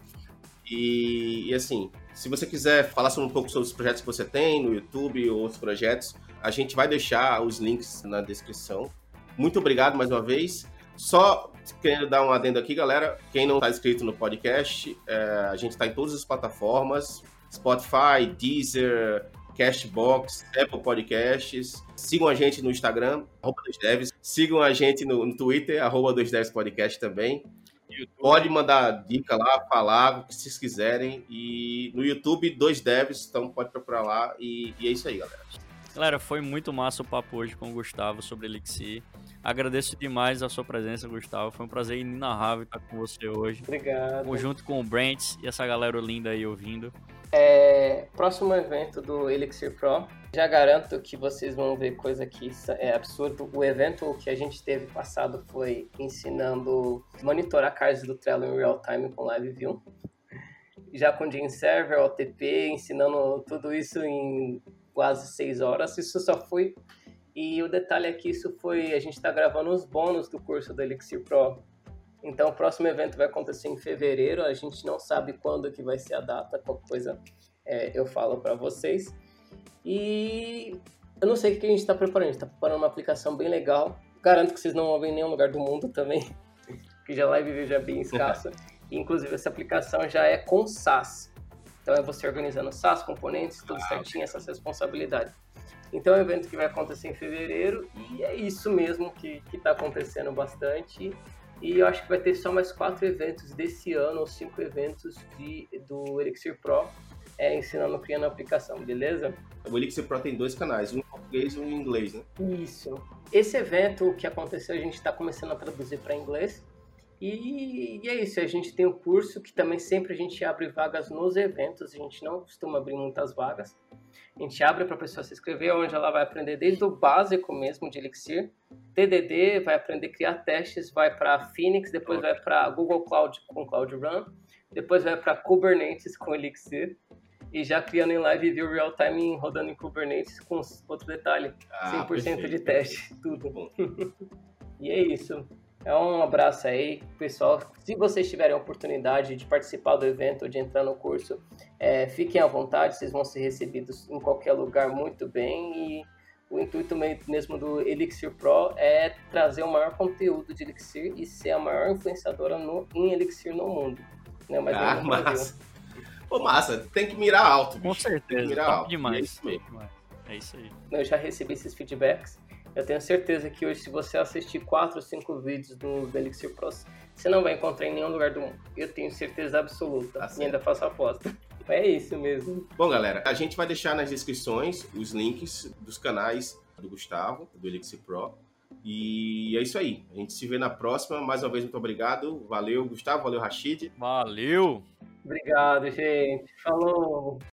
E, e, assim, se você quiser falar sobre um pouco sobre os projetos que você tem no YouTube ou outros projetos, a gente vai deixar os links na descrição. Muito obrigado mais uma vez. Só querendo dar um adendo aqui, galera. Quem não está inscrito no podcast, é, a gente está em todas as plataformas: Spotify, Deezer, Castbox, Apple Podcasts. Sigam a gente no Instagram, arroba dos devs. Sigam a gente no, no Twitter, arroba dos devs podcast também. YouTube. Pode mandar dica lá, falar o que vocês quiserem. E no YouTube, dois devs, então pode procurar lá. E, e é isso aí, galera. Galera, foi muito massa o papo hoje com o Gustavo sobre Elixir. Agradeço demais a sua presença, Gustavo. Foi um prazer inenarrável estar com você hoje. Obrigado. Junto com o Brent e essa galera linda aí ouvindo. É, próximo evento do Elixir Pro. Já garanto que vocês vão ver coisa que é absurdo. O evento que a gente teve passado foi ensinando monitorar cards do Trello em real time com Live View. Já com Gene Server, OTP, ensinando tudo isso em quase seis horas. Isso só foi. E o detalhe é que isso foi. A gente está gravando os bônus do curso do Elixir Pro então, o próximo evento vai acontecer em fevereiro. A gente não sabe quando que vai ser a data, qualquer coisa é, eu falo para vocês. E eu não sei o que a gente está preparando. A gente está preparando uma aplicação bem legal. Garanto que vocês não ver em nenhum lugar do mundo também, <laughs> que já live já é bem <laughs> escassa. inclusive, essa aplicação já é com SaaS. Então, é você organizando SaaS, componentes, tudo certinho, essas responsabilidades. Então, é um evento que vai acontecer em fevereiro e é isso mesmo que está acontecendo bastante. E eu acho que vai ter só mais quatro eventos desse ano, ou cinco eventos de, do Elixir Pro, é, ensinando criando a aplicação, beleza? O Elixir Pro tem dois canais, um em português e um em inglês, né? Isso. Esse evento que aconteceu, a gente está começando a traduzir para inglês. E, e, é isso, a gente tem o um curso que também sempre a gente abre vagas nos eventos, a gente não costuma abrir muitas vagas. A gente abre para a pessoa se inscrever, onde ela vai aprender desde o básico mesmo de Elixir, TDD, vai aprender a criar testes, vai para Phoenix, depois vai para Google Cloud com Cloud Run, depois vai para Kubernetes com Elixir, e já criando em live view real time rodando em Kubernetes com outro detalhe, ah, 100% perfeito. de teste, tudo. <laughs> e é isso. É um abraço aí, pessoal. Se vocês tiverem a oportunidade de participar do evento, ou de entrar no curso, é, fiquem à vontade, vocês vão ser recebidos em qualquer lugar muito bem. E o intuito mesmo do Elixir Pro é trazer o maior conteúdo de Elixir e ser a maior influenciadora no, em Elixir no mundo. Né? Mas ah, massa. Pô, massa, tem que mirar alto. Com certeza, mirar top alto. demais. É isso, mesmo. é isso aí. Eu já recebi esses feedbacks. Eu tenho certeza que hoje, se você assistir 4 ou 5 vídeos do, Elixir Pro, você não vai encontrar em nenhum lugar do mundo. Eu tenho certeza absoluta. Assim. E ainda faço aposta. <laughs> É isso mesmo. Bom, galera, a gente vai deixar nas descrições os links dos canais do Gustavo, do Elixir Pro. E é isso aí. A gente se vê na próxima. Mais uma vez, muito obrigado. Valeu, Gustavo. Valeu, Rashid. Valeu. Obrigado, gente. Falou.